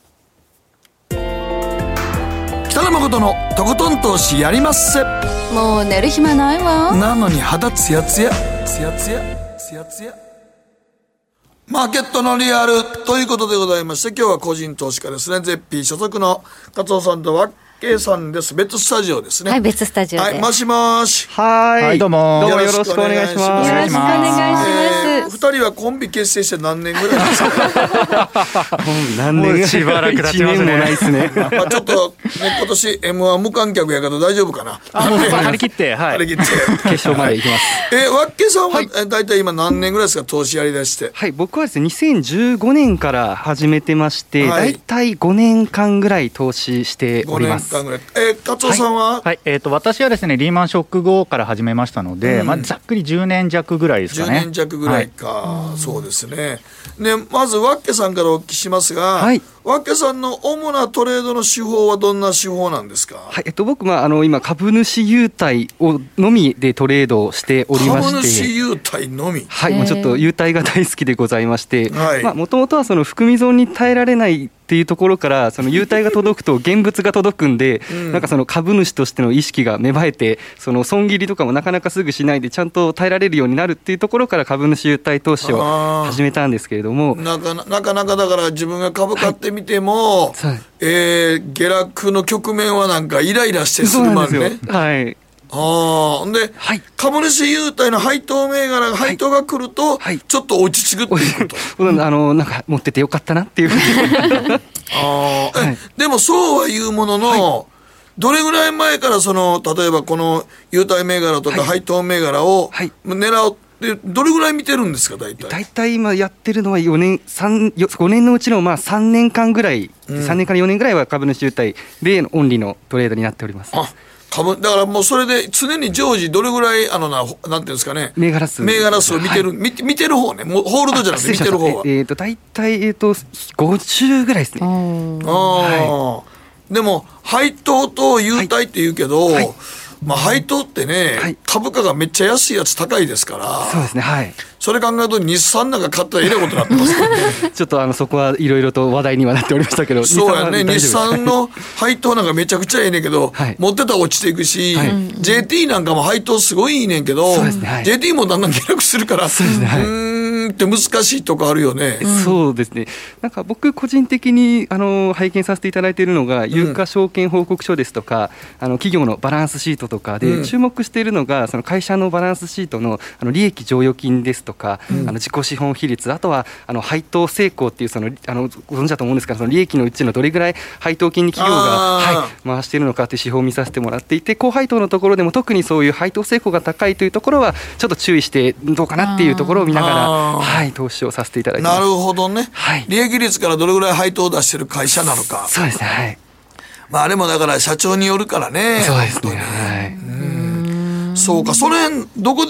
北野誠のとことん投資やりまっせ。もう寝る暇ないわ。なのに肌ツヤツヤ。ツヤツヤ。ツヤツヤ。マーケットのリアル。ということでございまして今日は個人投資家ですね。ゼッピー所属の勝尾さんとは K さんです。別スタジオですね。はい、別スタジオはい、もしもし。はい、どうも。どうもよろしくお願いします。よろしくお願いします。二人はコンビ結成して何年ぐらいですか？*laughs* 何年しばらく経ちますね。ないですね。まあちょっとね今年 M1 無観客やけど大丈夫かな？あ、もう張り切って、はい。張り切って。決勝まで行きます。え、わっけさんは大体今何年ぐらいですか？投資やりだして。はい、僕はですね2015年から始めてまして、大体5年間ぐらい投資しております。5年間ぐらい。え達夫さんは、はい、はい、えーと、私はですねリーマンショック後から始めましたので、うん、まあ、ざっくり10年弱ぐらいですかね。10年弱ぐらい、はい、か、そうですね。で、まず、ワッケさんからお聞きしますが、はい、ワッケさんの主なトレードの手法はどんな手法なんですか？はい、えっと、僕、まあ、あの、今、株主優待をのみでトレードをしておりまして。株主優待のみ？はい、もうちょっと優待が大好きでございまして、はい、まあ、もともとはその含み損に耐えられないっていうところからその優待が届くと *laughs* 現物が届くんで、なんかその株主としての意識が芽生えてその損切りとかもなかなかすぐしないでちゃんと耐えられるようになるっていうところから株主優待投資を始めたんですけれども。なかなかなかだから自分が株買ってみても、はい、えー、下落の局面はなんかイライラしてするまでね。はい。ああ、で、はい、株主優待の配当銘柄、配当が来ると、はい、ちょっと落ち着くっていうこと。*laughs* あの、なんか持っててよかったなっていう。ふうに。ああ、はい、でもそうは言うものの、どれぐらい前からその、例えばこの優待銘柄とか配当銘柄を狙う、でどれぐらい見てるんですか、大体？大体今やってるのは4年、3、5年のうちのまあ3年間ぐらい、うん、3年から4年ぐらいは株主優待、米のオンリーのトレードになっております。あ株だからもうそれで常に常時どれぐらいあのななんていうんですかね？銘柄数。銘柄数を見てる、はい、見見てる方ね。もうホールドじゃなくて見てる方は。えっ、ー、と大体えっ、ー、と50ぐらいですね。ああ、はい、でも配当と優待って言うけど、はいはいまあ、配当ってね、はい、株価がめっちゃ安いやつ高いですから、そうですね、はい。それ考えると、日産なんか買ったらえらいことになってますね。*laughs* ちょっとあのそこはいろいろと話題にはなっておりましたけど、そうやね、日産の配当なんかめちゃくちゃええねんけど、はい、持ってたら落ちていくし、はい、JT なんかも配当すごいいいねんけど、ねはい、JT もだんだん下落するから、そうですね、はいって難しいとこあるよね、うん、そうですね、なんか僕、個人的にあの拝見させていただいているのが、有価証券報告書ですとか、あの企業のバランスシートとかで、注目しているのが、その会社のバランスシートのあの利益剰余金ですとか、あの自己資本比率、あとはあの配当成功っていうそのあの、ご存知だと思うんですが、その利益のうちのどれぐらい配当金に企業が、はい、回しているのかっていう手法を見させてもらっていて、高配当のところでも特にそういう配当成功が高いというところは、ちょっと注意してどうかなっていうところを見ながら、はい、投資をさせていただいてなるほどね、はい、利益率からどれぐらい配当を出してる会社なのか。そうですねはい。まああれもだから社長によるからねそうですねはいそうか、それ、どこ、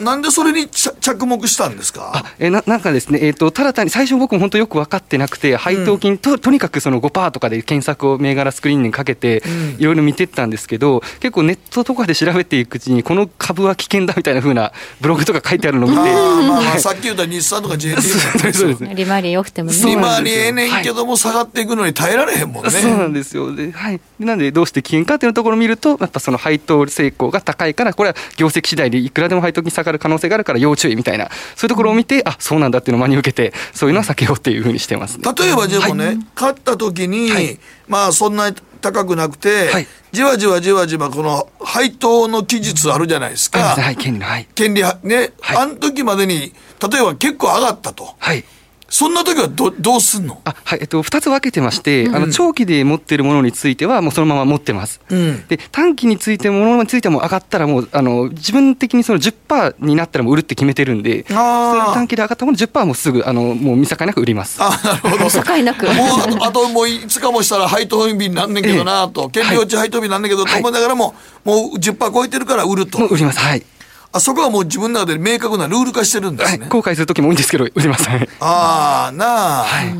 なんでそれに着目したんですか？あえななんかですね、えーと、ただ単に最初、僕も本当よく分かってなくて、配当金、うん、ととにかくその5%とかで検索を銘柄スクリーンにかけて、いろいろ見てったんですけど、結構ネットとかで調べていくうちに、この株は危険だみたいなふうなブログとか書いてあるのを見て、まあまあ、さっき言った日産とか JT そうですね、利回り良くてもね。利回りええねんけども、下がっていくのに耐えられへんもんね。そうなんですよで,、はい、なんで、どうして危険かっていうところを見ると、やっぱその配当成功が高いから、これは業績次第でいくらでも配当金下がる可能性があるから要注意みたいな、そういうところを見て、あそうなんだっていうのを真に受けて、そういうのは避けようっていうふうにしてます、ね、例えばでもね、はい、買った時に、はい、まあそんなに高くなくて、はい、じわじわじわじわこの配当の期日あるじゃないですか。はい、権利の、はい。権利、ね、あの時までに、例えば結構上がったと。はい。そんな時はどどうすんの？あ、はいえっと、2つ分けてまして、うん、あの長期で持ってるものについては、もうそのまま持ってます、うん、で短期についてものについても上がったら、もうあの自分的にその10%になったらもう売るって決めてるんで、その短期で上がったもの10%もすぐあのもう見境なく売ります。あなるほど。*laughs* 境なく。もうあともういつかもしたら配当日になんねんけどなと、権利落ち配当日なんねんけど、と思いながらも、もう10%超えてるから売ると。もう売ります、はいあそこはもう自分の中で明確なルール化してるんですね。はい、後悔する時も多いんですけど、売ります。ああ、なあ。はい。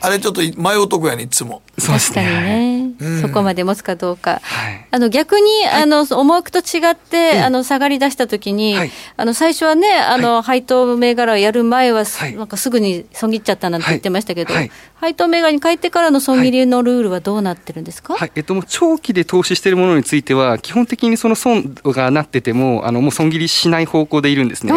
あれちょっと迷うとこやねいつも。確かにね、うん、そこまで持つかどうか。はい、あの逆に、はい、あの思惑と違って、うん、あの下がり出したときに、はい、あの最初はねあの、配当銘柄をやる前は、なんかすぐに損切っちゃったなんて言ってましたけど、配当銘柄に変えてからの損切りのルールはどうなってるんですか？はい、えっともう長期で投資しているものについては基本的にその損がなっててもあのもう損切りしない方向でいるんですね。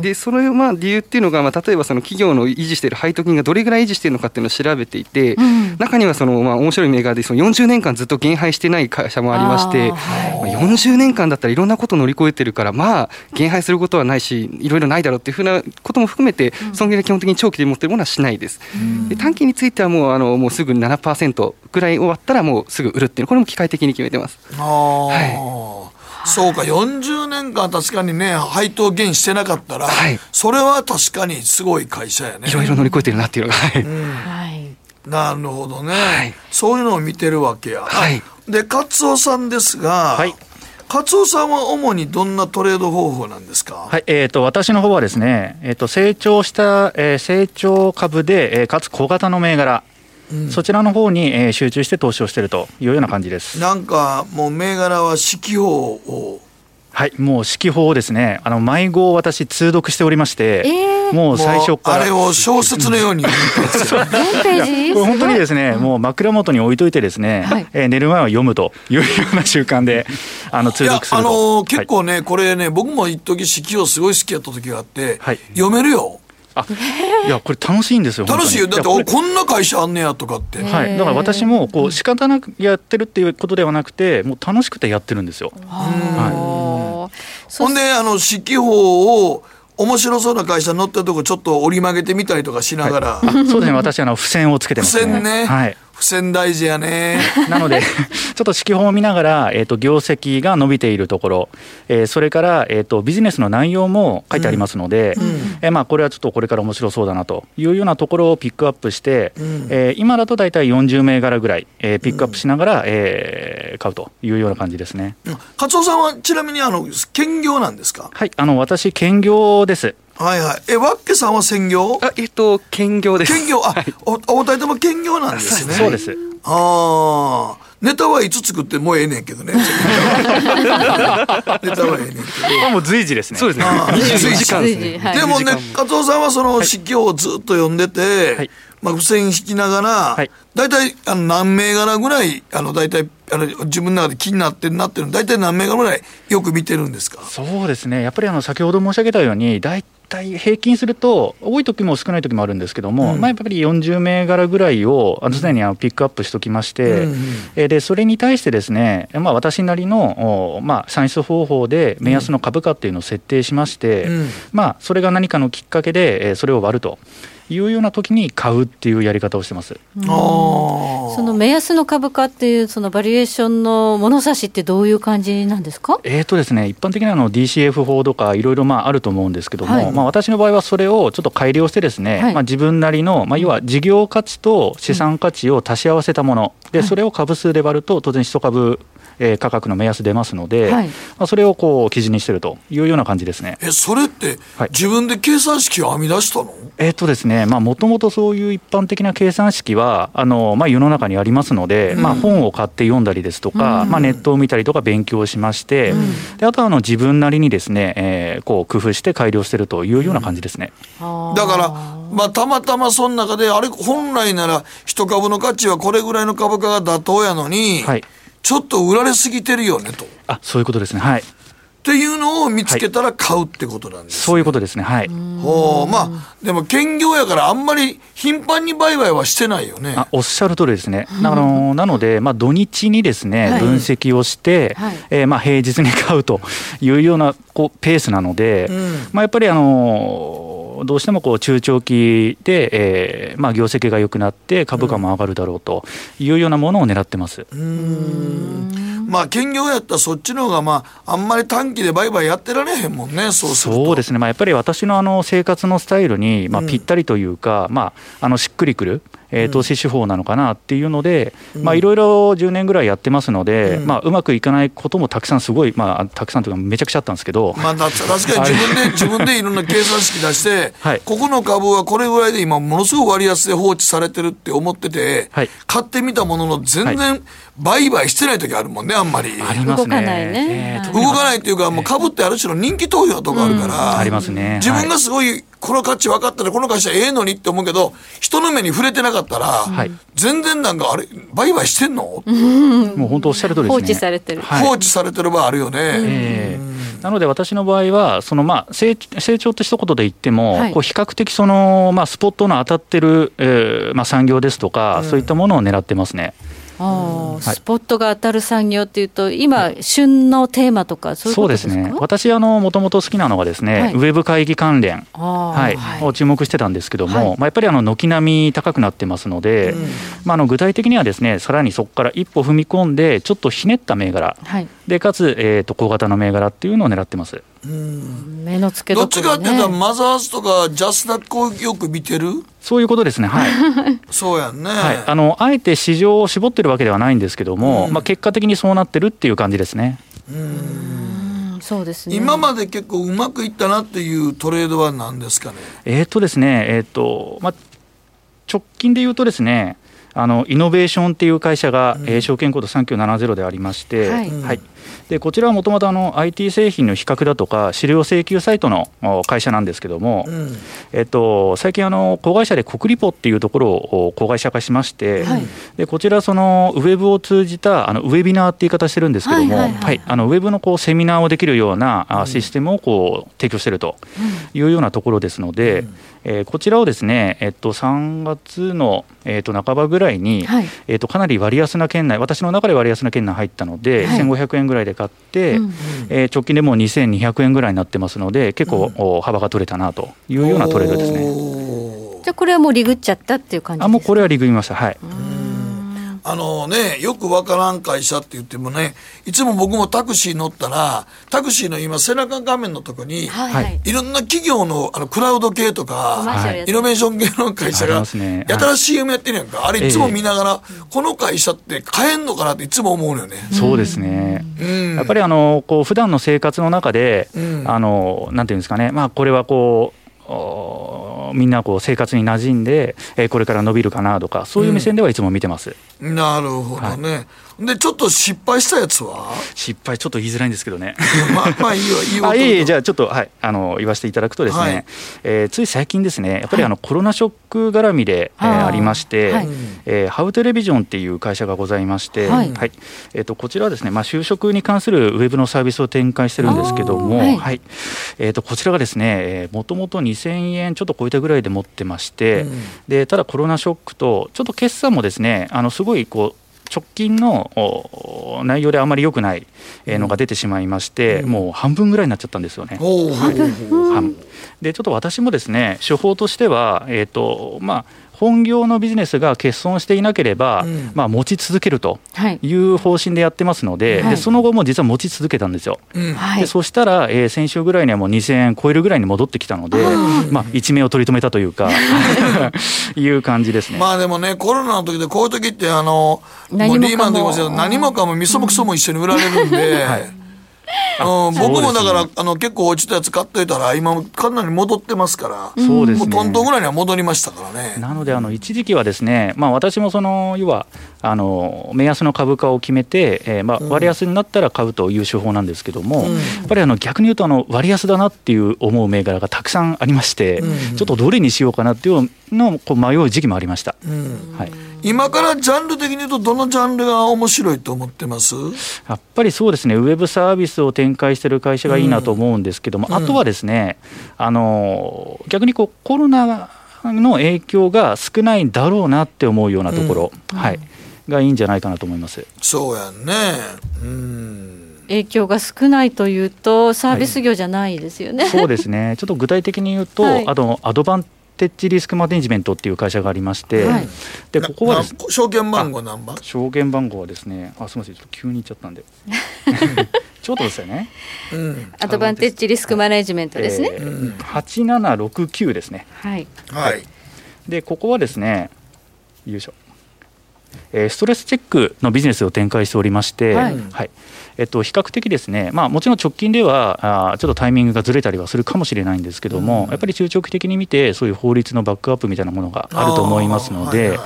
でそのまあ理由っていうのがまあ例えばその企業の維持している配当金がどれぐらい維持しているのかっていうのを調べていて、うん、中にはそのまあ面白い銘柄でその40年間ずっと減配してない会社もありまして、はい、40年間だったらいろんなこと乗り越えてるからまあ減配することはないしいろいろないだろうっていうふうなことも含めて損切りは基本的に長期で持ってるものはしないです。で短期についてはもうあのもうすぐ7%ぐらい終わったらもうすぐ売るっていうこれも機械的に決めてます。はいそうか40年間確かにね配当減してなかったら、はい、それは確かにすごい会社やね。いろいろ乗り越えてるなっていうのが、はい、うん。なるほどね、はい、そういうのを見てるわけや。はい、で勝夫さんですが、はい、勝尾さんは主にどんなトレード方法なんですか、はいえーと、私の方はですね、えーと、成長した、えー、成長株で、えー、かつ小型の銘柄、うん、そちらの方に、えー、集中して投資をしているというような感じです。なんかもう銘柄は指揮法を。はいもう指揮法ですね。あの迷子を私通読しておりまして、えー、もう最初から。あれを小説のように *laughs* 本当にですねもう枕元に置いといてですね、はい、えー、寝る前は読むというような習慣であの通読すると。あのー、結構ね、これね僕も一時指揮をすごい好きやった時があって、はい、読めるよあいやこれ楽しいんですよ楽しいよ。だってこんな会社あんねやとかって。はい。だから私もこう仕方なくやってるっていうことではなくてもう楽しくてやってるんですよ。はい。ほんであの指揮法を面白そうな会社乗ったとこちょっと折り曲げてみたりとかしながら、はい、そうですね。私あの付箋をつけてますね。付箋ね、はい、付箋大事やね。*laughs* なのでちょっと指揮法を見ながら、えーと、業績が伸びているところ、えー、それから、えーと、ビジネスの内容も書いてありますので、うん、えー、まあ、これはちょっとこれから面白そうだなというようなところをピックアップして、うん、えー、今だと大体40銘柄ぐらい、えー、ピックアップしながら、うん、えー、買うというような感じですね。勝尾さんはちなみにあの兼業なんですか？はいあの私兼業ですはいはい。え、ワッケさんは専業？あ、えっと、兼業です。兼業、あ、はい、お、お二人とも兼業なんですね。そうです。ああ。ネタはいつ作ってもうええねんけどね。*laughs* ネタはええねんけど。もう随時ですね。そうですね。*laughs* 随時間ですね。でもね、加藤さんはその指揮をずっと読んでて、はい、まあ付箋引きながら、はい、大体あの何銘柄ぐらいあの大体あの自分の中で気になってるなってる大体何銘柄ぐらいよく見てるんですか？そうですね。やっぱりあの先ほど申し上げたように大体平均すると、多い時も少ない時もあるんですけども、うん、まあ、やっぱり40銘柄ぐらいを常にあのピックアップしておきまして、うんうん、でそれに対してですね、まあ、私なりの、まあ、算出方法で目安の株価っていうのを設定しまして、うん、まあ、それが何かのきっかけでそれを割ると。いうような時に買うっていうやり方をしてます。その目安の株価っていうそのバリエーションの物差しってどういう感じなんですか？えっ、ー、とですね、一般的なの DCF 法とかいろいろまああると思うんですけども、はい、まあ私の場合はそれをちょっと改良してですね、はい、まあ自分なりのまあ要は事業価値と資産価値を足し合わせたもの、でそれを株数で割ると当然一株えー、価格の目安出ますので、はい、まあ、それをこう基準にしてるというような感じですね。えそれって、自分で計算式を編み出したの？えー、っとですね、もともとそういう一般的な計算式はあの、まあ、世の中にありますので、うん、まあ、本を買って読んだりですとか、うん、まあ、ネットを見たりとか勉強しまして、うん、であとはあの自分なりにですね、えー、こう工夫して改良してるというような感じですね。だから、まあ、たまたまその中であれ本来なら一株の価値はこれぐらいの株価が妥当やのに、はい、ちょっと売られすぎてるよねと。あそういうことですね。はい。っていうのを見つけたら買うってことなんです、ねはい、そういうことですね。はい。ほう、まあ、でも兼業やからあんまり頻繁に売買はしてないよね。あおっしゃる通りですね。あのなので、まあ、土日にですね、分析をして、はい、えー、まあ、平日に買うというようなこうペースなので、うん、まあ、やっぱりあのどうしてもこう中長期で、えーまあ、業績が良くなって株価も上がるだろうというようなものを狙ってます。うんまあ兼業やったらそっちの方がまああんまり短期で売買やってられへんもんねそうそうですね、まあ、やっぱり私のあの生活のスタイルにまあぴったりというか、うん、まあ、あのしっくりくるえー、投資手法なのかなっていうので、まあ、いろいろ10年ぐらいやってますので、うん。まあ、うまくいかないこともたくさんすごい、まあ、たくさんというかめちゃくちゃあったんですけど、まあ、確かに自分で自分でいろんな計算式出して、*laughs* はい、ここの株はこれぐらいで今ものすごい割安で放置されてるって思ってて、はい、買ってみたものの全然売買してない時あるもんねあんまり。ありますね。動かないね。動かないっていうかもう株ってある種の人気投票とかあるから、ありますね。自分がすごいこの価値分かったらこの会社ええのにって思うけど人の目に触れてなかったら、はい、全然なんかあれ売買してんの、うん、もう本当おっしゃる通りですね。放置されてる、放置されてる場合あるよね、えー、なので私の場合はそのまあ成成長って一言で言っても、はい、こう比較的そのまあスポットの当たってる、えー、まあ産業ですとか、うん、そういったものを狙ってますね。あスポットが当たる産業っていうと、今、旬のテーマとか、そうですね、私、もともと好きなのがですね、はい、ウェブ会議関連、はい、を注目してたんですけども、はい、まあ、やっぱりあの軒並み高くなってますので、うん、まあ、あの具体的にはですね、さらにそこから一歩踏み込んで、ちょっとひねった銘柄、はい、でかつ、えー、と小型の銘柄っていうのを狙ってます。目の付けど、ね、どっちかっていうとマザーズとかジャスダックをよく見てる？そういうことですね、はい、*laughs* そうやんね、はい、あのあえて市場を絞ってるわけではないんですけども、うん、まあ、結果的にそうなってるっていう感じですね。うん。そうですね。今まで結構うまくいったなっていうトレードは何ですかね？えっ、とですねえっ、とまあ直近で言うとですねあのイノベーションっていう会社が、うん、えー、証券コード3970でありまして、はい、はい、でこちらはもともと IT 製品の比較だとか資料請求サイトの会社なんですけども、うん、えっと、最近あの子会社で国リポっていうところを子会社化しまして、はい、でこちらそのウェブを通じたあのウェビナーって言い方してるんですけども、はいあのウェブのこうセミナーをできるような、うん、システムをこう提供してるというようなところですので、うんえー、こちらをですね、えっと、3月の、えっと、半ばぐらいに、はい、えっと、かなり割安な県内私の中で割安な県内入ったので、はい、1500円ぐらいで買って、うん、えー、直近でもう2200円ぐらいになってますので結構、うん、幅が取れたなというようなトレードですね。じゃあこれはもうリグっちゃったっていう感じですか？あもうこれはリグりました。はい。あのね、よくわからん会社って言ってもね、いつも僕もタクシー乗ったら、タクシーの今背中画面のとこに、はい、いろんな企業のあのクラウド系とか、はい、イノベーション系の会社が、やたら CM やってるやんか。あれいつも見ながら、この会社って買えんのかなっていつも思うのよね。そうですね。うん、やっぱりあの、こう、普段の生活の中で、うん、あの、なんていうんですかね、まあこれはこう、みんなこう生活に馴染んで、えー、これから伸びるかなとかそういう目線ではいつも見てます。うん、なるほどね、はい。でちょっと失敗したやつは？失敗ちょっと言いづらいんですけどね。*laughs* まあまあいいよいいよ *laughs* あいいじゃあちょっとはいあの言わせていただくとですね、はい、えー、つい最近ですねやっぱりあの、コロナショック絡みで、えー、ありまして、はい、えー、ハウテレビジョンっていう会社がございまして、はい、はい、えーと、こちらはですね、まあ、就職に関するウェブのサービスを展開してるんですけども、はい、はい、えーと、こちらがですねもともと2000円ちょっと超えたぐらいで持ってまして、うん、でただコロナショックとちょっと決算もですねあのすごいこう直近の内容であまり良くないのが出てしまいまして、うん、もう半分ぐらいになっちゃったんですよね。はい、でちょっと私もですね手法としては、えーとまあ、本業のビジネスが欠損していなければ、うん、まあ、持ち続けるとい。う方針でやってますのではい、でその後も実は持ち続けたんですよ。でそしたら、えー、先週ぐらいにはもう2000円超えるぐらいに戻ってきたので、まあ、一命を取り留めたというかい。*laughs* う感じですね。まあでもねコロナの時でこういう時ってあのもうリーマンでも何もかもみそもくそも一緒に売られるんで。はいうん、僕もだから、あの結構落ちたやつ買っといたら今かなり戻ってますからそうです、ね、もうトントンぐらいには戻りましたからね。なのであの一時期はですね、まあ、私もその要はあの目安の株価を決めて、えーまあ、割安になったら買うという手法なんですけども、うん、やっぱりあの逆に言うとあの割安だなっていう思う銘柄がたくさんありまして、うん、ちょっとどれにしようかなっていうのをこう迷う時期もありました、うん、はい、今からジャンル的に言うとどのジャンルが面白いと思ってます？やっぱりそうですねウェブサービスを展開してる会社がいいなと思うんですけども、あとはですねあの逆にこうコロナの影響が少ないんだろうなって思うようなところ、はい、がいいんじゃないかなと思います。そうやんね。うん。影響が少ないというとサービス業じゃないですよね。はい、そうですね。ちょっと具体的に言うと、はい、あとアドバンテッジリスクマネジメントっていう会社がありまして、はい、でここは証券番号何番？証券番号はですね、あすみませんちょっと急に言っちゃったんで。*laughs* ちょっとですよね。うん、アドバンテッジリスクマネジメントですね。八七六九ですね。はい。はい。でここはですね、よいしょ。えー、ストレスチェックのビジネスを展開しておりまして、はい、はい、えっと、比較的ですね、まあ、もちろん直近ではあちょっとタイミングがずれたりはするかもしれないんですけども、うん、やっぱり中長期的に見てそういう法律のバックアップみたいなものがあると思いますので、はいはい、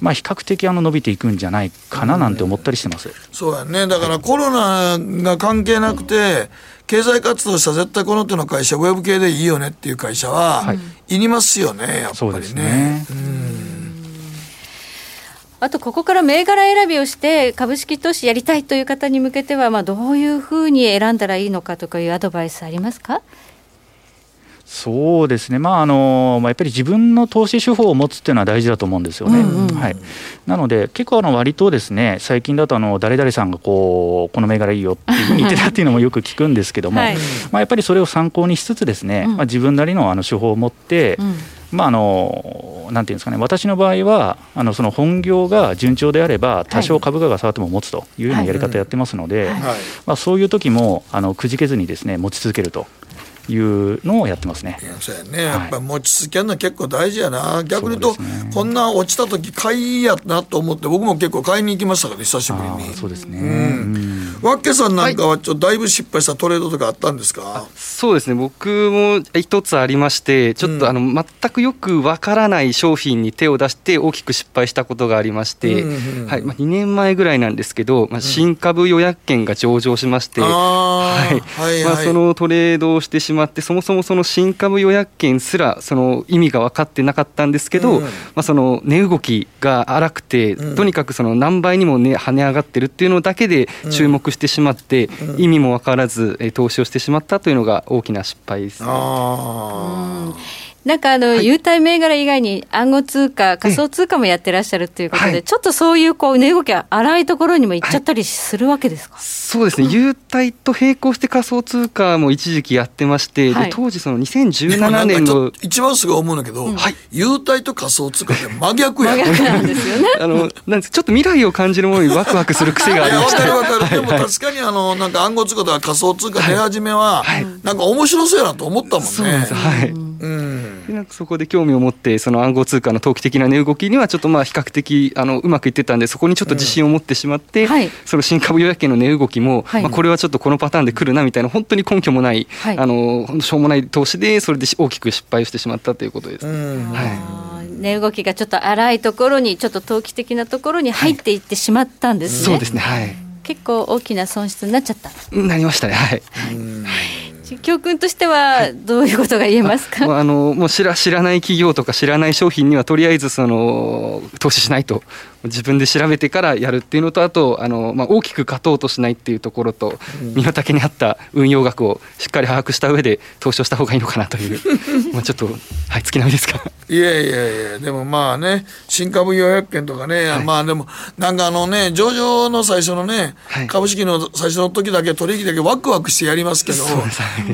まあ、比較的あの伸びていくんじゃないかななんて思ったりしてます、うん、そうやね。だからコロナが関係なくて、経済活動したら絶対この手の会社ウェブ系でいいよねっていう会社は、はい、いりますよねやっぱりね。ね。うんあとここから銘柄選びをして株式投資やりたいという方に向けては、まあ、どういうふうに選んだらいいのかとかいうアドバイスありますか？そうですね、まああのまあ、やっぱり自分の投資手法を持つっていうのは大事だと思うんですよね。うんうん、はい、なので、結構あの割とですね最近だとあの誰々さんがこうこの銘柄いいよっていうふうに言ってたっていうのもよく聞くんですけども、*laughs* はい、まあ、やっぱりそれを参考にしつつ、ですね、うん、まあ、自分なりのあの手法を持って、うんまあ、あのなんていうんですかね、私の場合は、あのその本業が順調であれば、多少株価が下がっても持つというようなやり方やってますので、まあ、そういう時もあのくじけずにですね持ち続けるというのをやってますね。そうやね、やっぱり持ち続けるのは結構大事やな、逆に言うと、ね、こんな落ちた時買いやなと思って、僕も結構買いに行きましたから、久しぶりに。そうですね、うん。わっけさんなんかはちょっとだいぶ失敗したトレードとかあったんですか、はい、そうですね。僕も一つありましてちょっとあの、全くよくわからない商品に手を出して大きく失敗したことがありまして、はい。まあ、2年前ぐらいなんですけど、まあ、新株予約権が上場しまして、はい。まあ、そのトレードをしてしまってそもそもその新株予約権すらその意味が分かってなかったんですけど、うん、まあ、その値動きが荒くて、うん、とにかくその何倍にも、ね、跳ね上がってるっていうのだけで注目してしまって、意味も分からず、え投資をしてしまったというのが大きな失敗です、ね。なんかあの、優待銘柄以外に暗号通貨、仮想通貨もやってらっしゃるということで、ちょっとそういうこう値動きが荒いところにも行っちゃったりするわけですか、はい、そうですね、優待と並行して仮想通貨も一時期やってまして、で当時、その2017年の。一番すごい思うんだけど、うん、優待と仮想通貨って真逆や真逆なんですよね。*laughs* あのなんですちょっと未来を感じるものにワクワクする癖がありまして。わかるわかる、でも確かにあのなんか暗号通貨とか仮想通貨出始めは、なんか面白そうやなと思ったもんね。はい、うん。なんかそこで興味を持ってその暗号通貨の投機的な値動きにはちょっとまあ比較的あのうまくいってたんでそこにちょっと自信を持ってしまって、うんはい、その新株予約権の値動きも、はい、まあ、これはちょっとこのパターンで来るなみたいな本当に根拠もない、はい、あのしょうもない投資でそれで大きく失敗してしまったということです。はい、値動きがちょっと荒いところにちょっと投機的なところに入っていってしまったんですね。そうですね。はい。結構大きな損失になっちゃった。なりましたね。はい。教訓としてはどういうことが言えますか、あ、あのもう知ら知らない企業とか知らない商品にはとりあえずその投資しないと自分で調べてからやるっていうのとあとあの、まあ、大きく勝とうとしないっていうところと、身の丈に合った運用額をしっかり把握した上で投資をした方がいいのかなという *laughs* まあちょっとはい月並みですか。いやいやいやでもまあね新株予約権とかね、はい、まあでもなんかあのね上場の最初のね、はい、株式の最初の時だけ取引だけワクワクしてやりますけど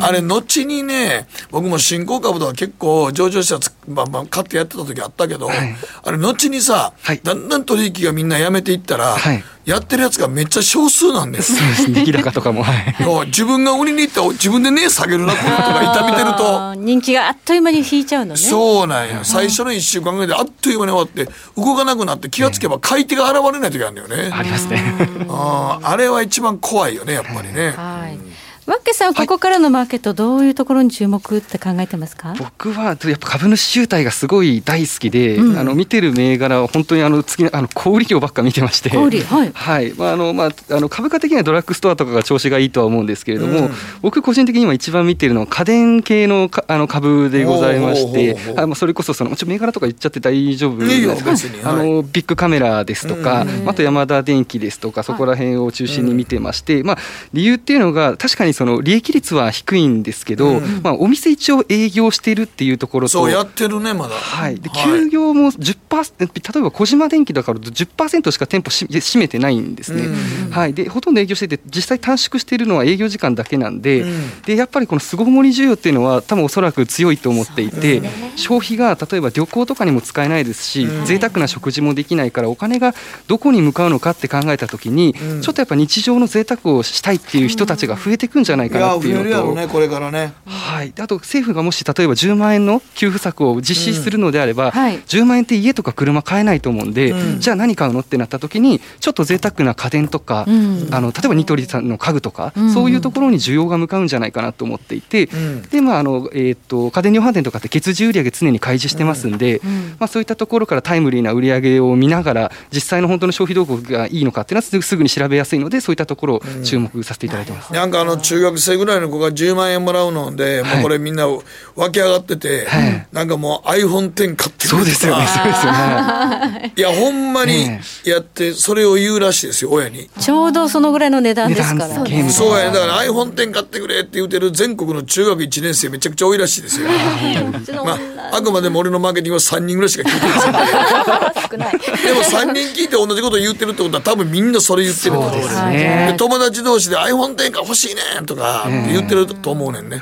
あれ後にね僕も新興株とか結構上場したまあまあ買ってやってた時あったけど、はい、あれ後にさ、だんだん取引がみんなやめていったら、はい、やってるやつがめっちゃ少数なんですそうですね。*laughs* 出来高とかも。はい、自分が売りに行った自分で値下げるなこの人が痛みてると。人気があっという間に引いちゃうのね。そうなんや。最初の1週間ぐらいであっという間に終わって、動かなくなって気がつけば買い手が現れない時あるんだよね。ありますね。ああれは一番怖いよね、やっぱりね。はい。ワッケさん、ここからのマーケット、どういうところに注目って考えてますか？僕はやっぱ株主集体がすごい大好きで、うん、あの見てる銘柄は本当にあの次あの小売業ばっか見てまして、はい、はい。まああのまあ、あの株価的にはドラッグストアとかが調子がいいとは思うんですけれども、うん、僕個人的に今一番見てるのは家電系のあの株でございまして、あまあそれこそそのちょ銘柄とか言っちゃって大丈夫ですか、あのビッグカメラですとか、うん、あとヤマダ電機ですとかそこら辺を中心に見てまして、まあ理由っていうのが確かにその利益率は低いんですけど、うん、まあ、お店一応営業しているっていうところとそうやってるねまだ、はい、で休業も10%例えば小島電機だから10%しか店舗し閉めてないんですね、うん、はい、でほとんど営業してて実際短縮しているのは営業時間だけなんでうん、でやっぱりこの巣ごもり需要っていうのは多分おそらく強いと思っていて、ね、消費が例えば旅行とかにも使えないですし、うん、贅沢な食事もできないからお金がどこに向かうのかって考えた時に、ちょっとやっぱ日常の贅沢をしたいっていう人たちが増えていくんじゃないかなっていうのと、ねこれからね。はい。あと政府がもし例えば10万円の給付策を実施するのであれば、うん。はい、10万円って家とか車買えないと思うんで、うん、じゃあ何買うのってなった時にちょっと贅沢な家電とか、うん、あの例えばニトリさんの家具とか、うん、そういうところに需要が向かうんじゃないかなと思っていて、でまああのえっ、ー、と家電量販店とかって月次売上常に開示してますんで、まあそういったところからタイムリーな売り上げを見ながら実際の本当の消費動向がいいのかっていうのはすぐに調べやすいのでそういったところを注目させていただいてます。なんかあの中学生ぐらいの子が10万円もらうので、もうこれみんな湧き上がってて、はい、なんかもう iPhone10 買ってそうですよね、そうですよね。いや、ほんまにやって、それを言うらしいですよ、親に。ちょうどそのぐらいの値段ですから。そうや、だから iPhone10 買ってくれって言うてる全国の中学1年生めちゃくちゃ多いらしいですよ。*laughs* まあ、あくまでも俺のマーケティングは3人ぐらいしか聞いてません *laughs* 少ない。でも3人聞いて同じこと言ってるってことは多分みんなそれ言ってると思うですね。友達同士で iPhone10 が欲しいねとか言ってると思うねんね。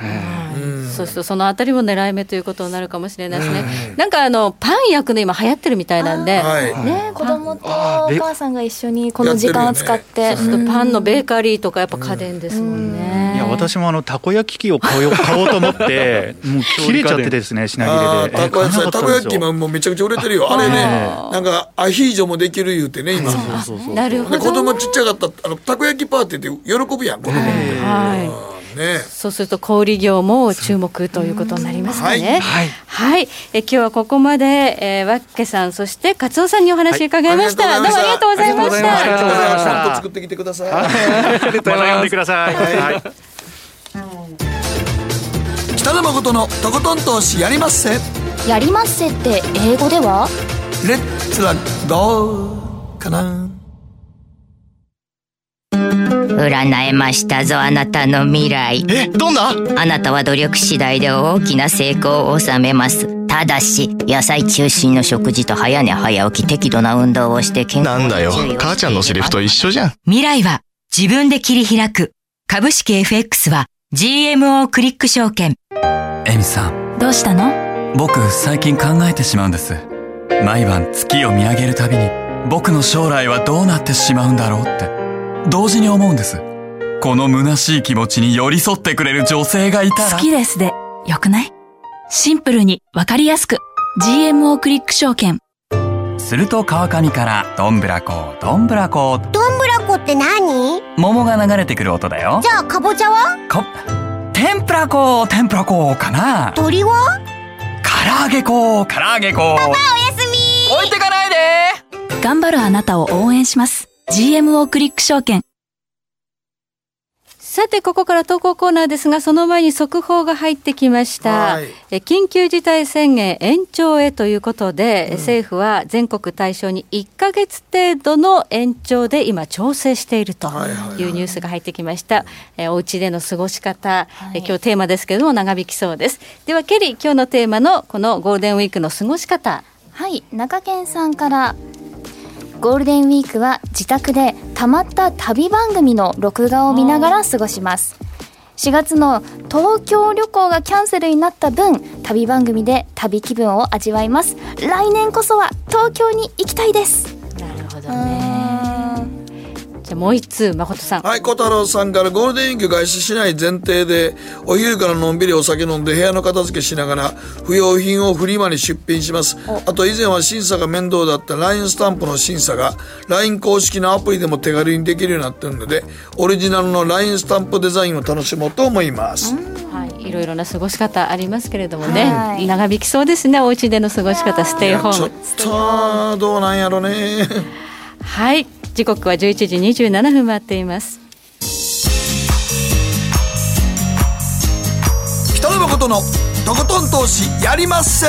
そうするとそのあたりも狙い目ということになるかもしれないですね。なんかあのパン焼くの今流行ってるみたいなんで、ね子供とお母さんが一緒にこの時間を使って、パンのベーカリーとかやっぱ家電ですもんね。私もあのたこ焼き器を買おう買おうと思ってもう切れちゃってですね品切れで。たこ焼きたこ焼きももうめちゃくちゃ売れてるよ。あれねなんかアヒージョもできる言うてね今。なるほど。子供ちっちゃかったあのたこ焼きパーティーって喜ぶやん子供って。はいね、そうすると小売業も注目ということになりますかね。はい、はい、え今日はここまで、えー、わっけさんそしてカツオさんにお話伺いました。はい、どうもありがとうございました。ありがとうございました。作ってきてください。また呼んでください。はい。北野誠のとことん投資やりまっせ。やりまっせって英語では？レッツはどうかな。占えましたぞあなたの未来。えどんな？あなたは努力次第で大きな成功を収めます。ただし野菜中心の食事と早寝早起き適度な運動をして健康なんだよ。母ちゃんのセリフと一緒じゃん。未来は自分で切り開く。株式 FX は GMO クリック証券。エミさん。どうしたの？僕最近考えてしまうんです。毎晩月を見上げるたびに僕の将来はどうなってしまうんだろうって同時に思うんです。この虚しい気持ちに寄り添ってくれる女性がいたら。好きですで、よくない？シンプルにわかりやすく。GMO クリック証券。すると川上からどんぶらこどんぶらこ。どんぶらこって何？桃が流れてくる音だよ。じゃあかぼちゃは？こ天ぷらこ天ぷらこかな。鳥は？唐揚げこ唐揚げこ。パパおやすみ。置いてかないで。頑張るあなたを応援します GMO クリック証券さて、ここから投稿コーナーですが、その前に速報が入ってきました。え緊急事態宣言延長へということで、うん、政府は全国対象に1か月程度の延長で今調整しているというニュースが入ってきました。えお家での過ごし方、はい、え今日テーマですけれども長引きそうです。では、ケリー、今日のテーマのこのゴールデンウィークの過ごし方。はい、中堅さんからゴールデンウィークは自宅でたまった旅番組の録画を見ながら過ごします。4月の東京旅行がキャンセルになった分旅番組で旅気分を味わいます。来年こそは東京に行きたいです。なるほどね。じゃもう一通誠さん。はい小太郎さんからゴールデンウィーク外出しない前提でお昼からのんびりお酒飲んで部屋の片付けしながら不要品をフリマに出品します。あと以前は審査が面倒だった LINE スタンプの審査が LINE 公式のアプリでも手軽にできるようになってるのでオリジナルの LINE スタンプデザインを楽しもうと思います、はい、いろいろな過ごし方ありますけれどもね、長引きそうですねお家での過ごし方。ステイホームちょっとどうなんやろね。はい時刻は11時27分回っています北野誠のとことん投資やりまっせ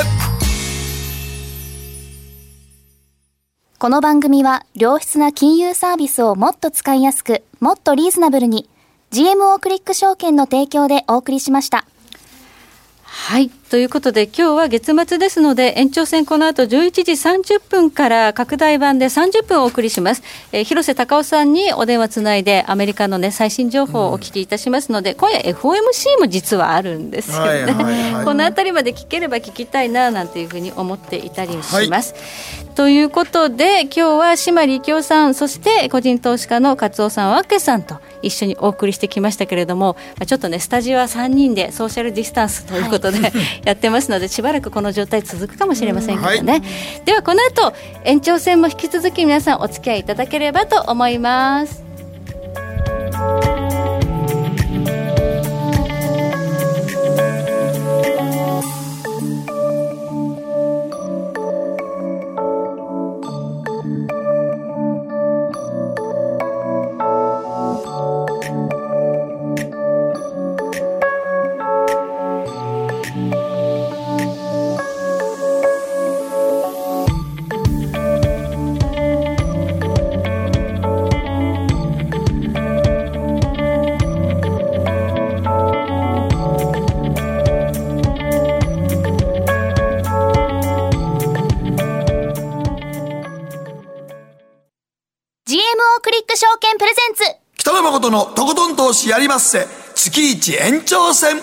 この番組は良質な金融サービスをもっと使いやすくもっとリーズナブルに GMO クリック証券の提供でお送りしました。はい。ということで、今日は月末ですので、延長戦この後11時30分から拡大版で30分お送りします。えー、広瀬隆夫さんにお電話つないで、アメリカのね、最新情報をお聞きいたしますので、うん、今夜 FOMC も実はあるんですよね。この辺りまで聞ければ聞きたいな、なんていうふうに思っていたりします。はいということで今日は島力夫さんそして個人投資家の勝尾さんわけさんと一緒にお送りしてきましたけれどもちょっとねスタジオは3人でソーシャルディスタンスということで、はい、やってますのでしばらくこの状態続くかもしれませんけどね、はい、ではこの後延長戦も引き続き皆さんお付き合いいただければと思います。りまっせ。月一延長戦。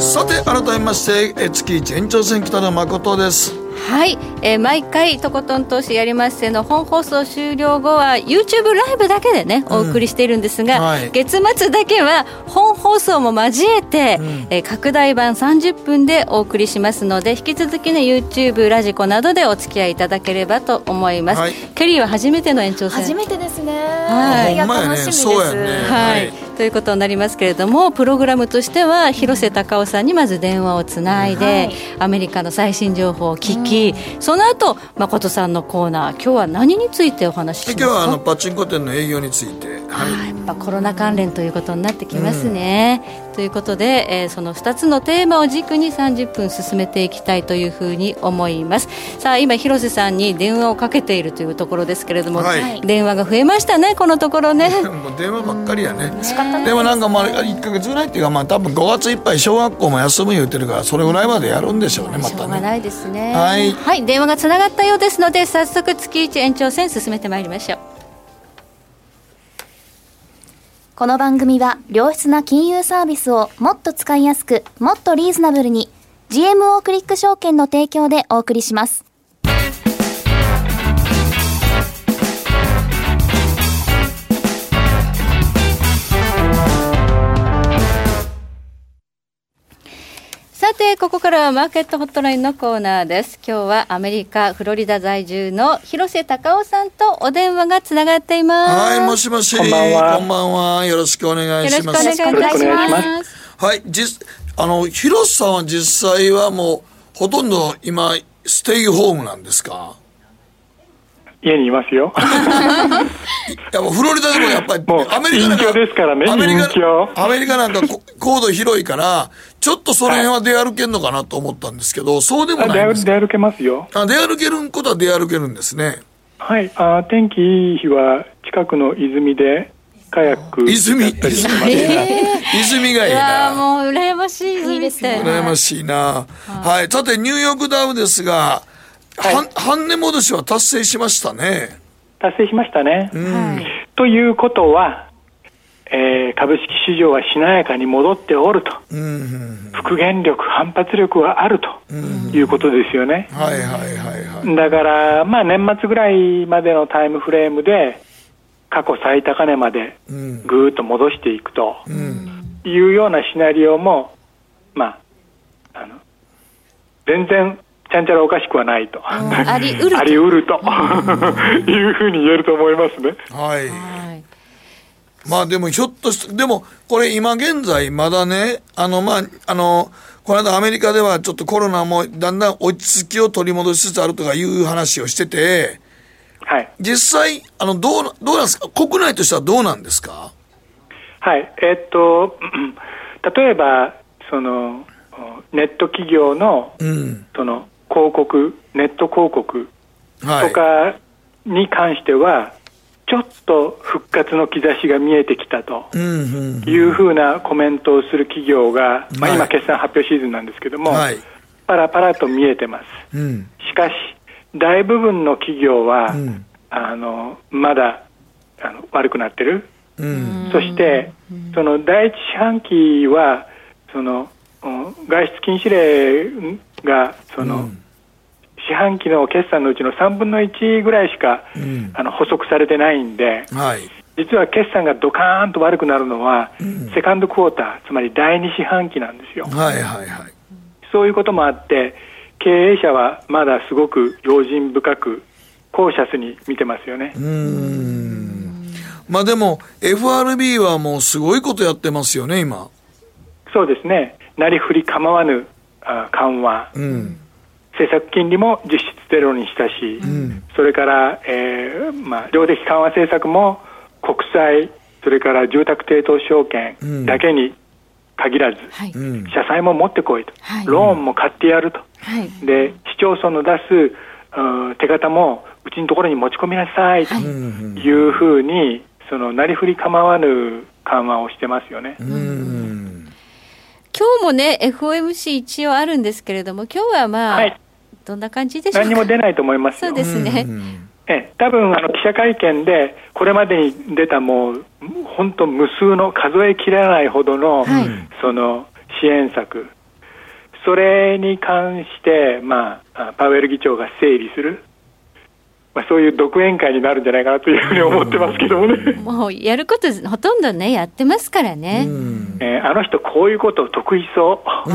さて改めまして月一延長戦北野誠です。はい、えー、毎回とことん投資やりましての本放送終了後は YouTube ライブだけでねお送りしているんですが、うんはい、月末だけは本放送も交えて、うん、えー、拡大版30分でお送りしますので引き続きね YouTube ラジコなどでお付き合いいただければと思います、はい、ケリーは初めての延長戦。初めてですね。はい、楽しみです、ね、はいということになりますけれどもプログラムとしては広瀬隆夫さんにまず電話をつないで、はい、アメリカの最新情報を聞き、うん、その後誠さんのコーナー今日は何についてお話ししますか？今日はあのパチンコ店の営業について、はい、やっぱコロナ関連ということになってきますね、うん、ということで、えー、その2つのテーマを軸に30分進めていきたいというふうに思います。さあ今広瀬さんに電話をかけているというところですけれども、はい、電話が増えましたねこのところね。*laughs* もう電話ばっかりやね、でもなんかまあ1か月ぐらいっていうかまあ多分5月いっぱい小学校も休む言うてるからそれぐらいまでやるんでしょうねまたね。しょうがないですね。はい、はい、電話がつながったようですので早速月1延長戦進めてまいりましょうこの番組は良質な金融サービスをもっと使いやすくもっとリーズナブルに GMO クリック証券の提供でお送りします。さてここからはマーケットホットラインのコーナーです。今日はアメリカフロリダ在住の広瀬隆夫さんとお電話がつながっています。はいもしもし。こんばんは。こんばんは。よろしくお願いします。よろしくお願いします。はい。実あの広瀬さんは実際はもうほとんど今ステイホームなんですか？家にいますよ。*laughs* やフロリダでもやっぱり、アメリカなんか、ですからね、アメリカ、アメリカなんか高度広いから、ちょっとその辺は出歩けんのかなと思ったんですけど、そうでもないんです出歩けますよ。あ出歩けることは出歩けるんですね。はい、あ天気いい日は、近くの泉で、カヤック泉泉泉がいいな。もう羨ましい泉ですね。羨ましいな。はい。さて、ニューヨークダウですが、はい、半値戻しは達成しましたね。達成しましたね。うん、ということは、えー、株式市場はしなやかに戻っておると、うん、復元力、反発力はあるということですよね。はいはいはいはい。だから、まあ年末ぐらいまでのタイムフレームで、過去最高値までぐーっと戻していくというようなシナリオも、まあ、あの全然ちゃんちゃらおかしくはないと。*laughs* ありうる。ありうると。*laughs* いうふうに言えると思いますね。はい。まあでもひょっとして、でもこれ今現在まだね、あのまあ、あの、この間アメリカではちょっとコロナもだんだん落ち着きを取り戻しつつあるとかいう話をしてて、はい。実際、あの、どう、どうなんですか？国内としてはどうなんですか？はい。えー、っと、*clears throat* 例えば、その、ネット企業の、うん、その、広告、ネット広告とかに関しては、ちょっと復活の兆しが見えてきたというふうなコメントをする企業が、まあ、今、決算発表シーズンなんですけども、はい、パラパラと見えてます。うん、しかし、大部分の企業は、うん、あのまだあの悪くなってる、うん、そして、その第一四半期はその外出禁止令がその、うん、四半期の決算のうちの3分の1ぐらいしか、うん、あの補足されてないんで、はい、実は決算がドカーンと悪くなるのは、うん、セカンドクォーター、つまり第二四半期なんですよ。はいはいはい、そういうこともあって、経営者はまだすごく用心深く、コーシャスに見てますよね。うんまあでも、FRB はもうすごいことやってますよね、今。そうですね。なりふり構わぬ緩和、うん、政策金利も実質ゼロにしたし、うん、それから、えーまあ、量的緩和政策も国債、それから住宅抵当証券だけに限らず、うん、社債も持ってこいと、はい、ローンも買ってやると、はい、で市町村の出す手形もうちのところに持ち込みなさいとい。うふうに、そのなりふり構わぬ緩和をしてますよね。うん今日もね、FOMC 一応あるんですけれども、今日はまあ、はい、どんな感じでしょうか？何も出ないと思いますそうですね。え多分あの記者会見で、これまでに出たもう、本当、無数の数えきれないほどの、はい、その支援策、それに関して、まあ、パウエル議長が整理する、まあ、そういう独演会になるんじゃないかなというふうに思ってますけどもね。*laughs* もうやることほとんどね、やってますからね。えー、あの人、こういうこと得意そう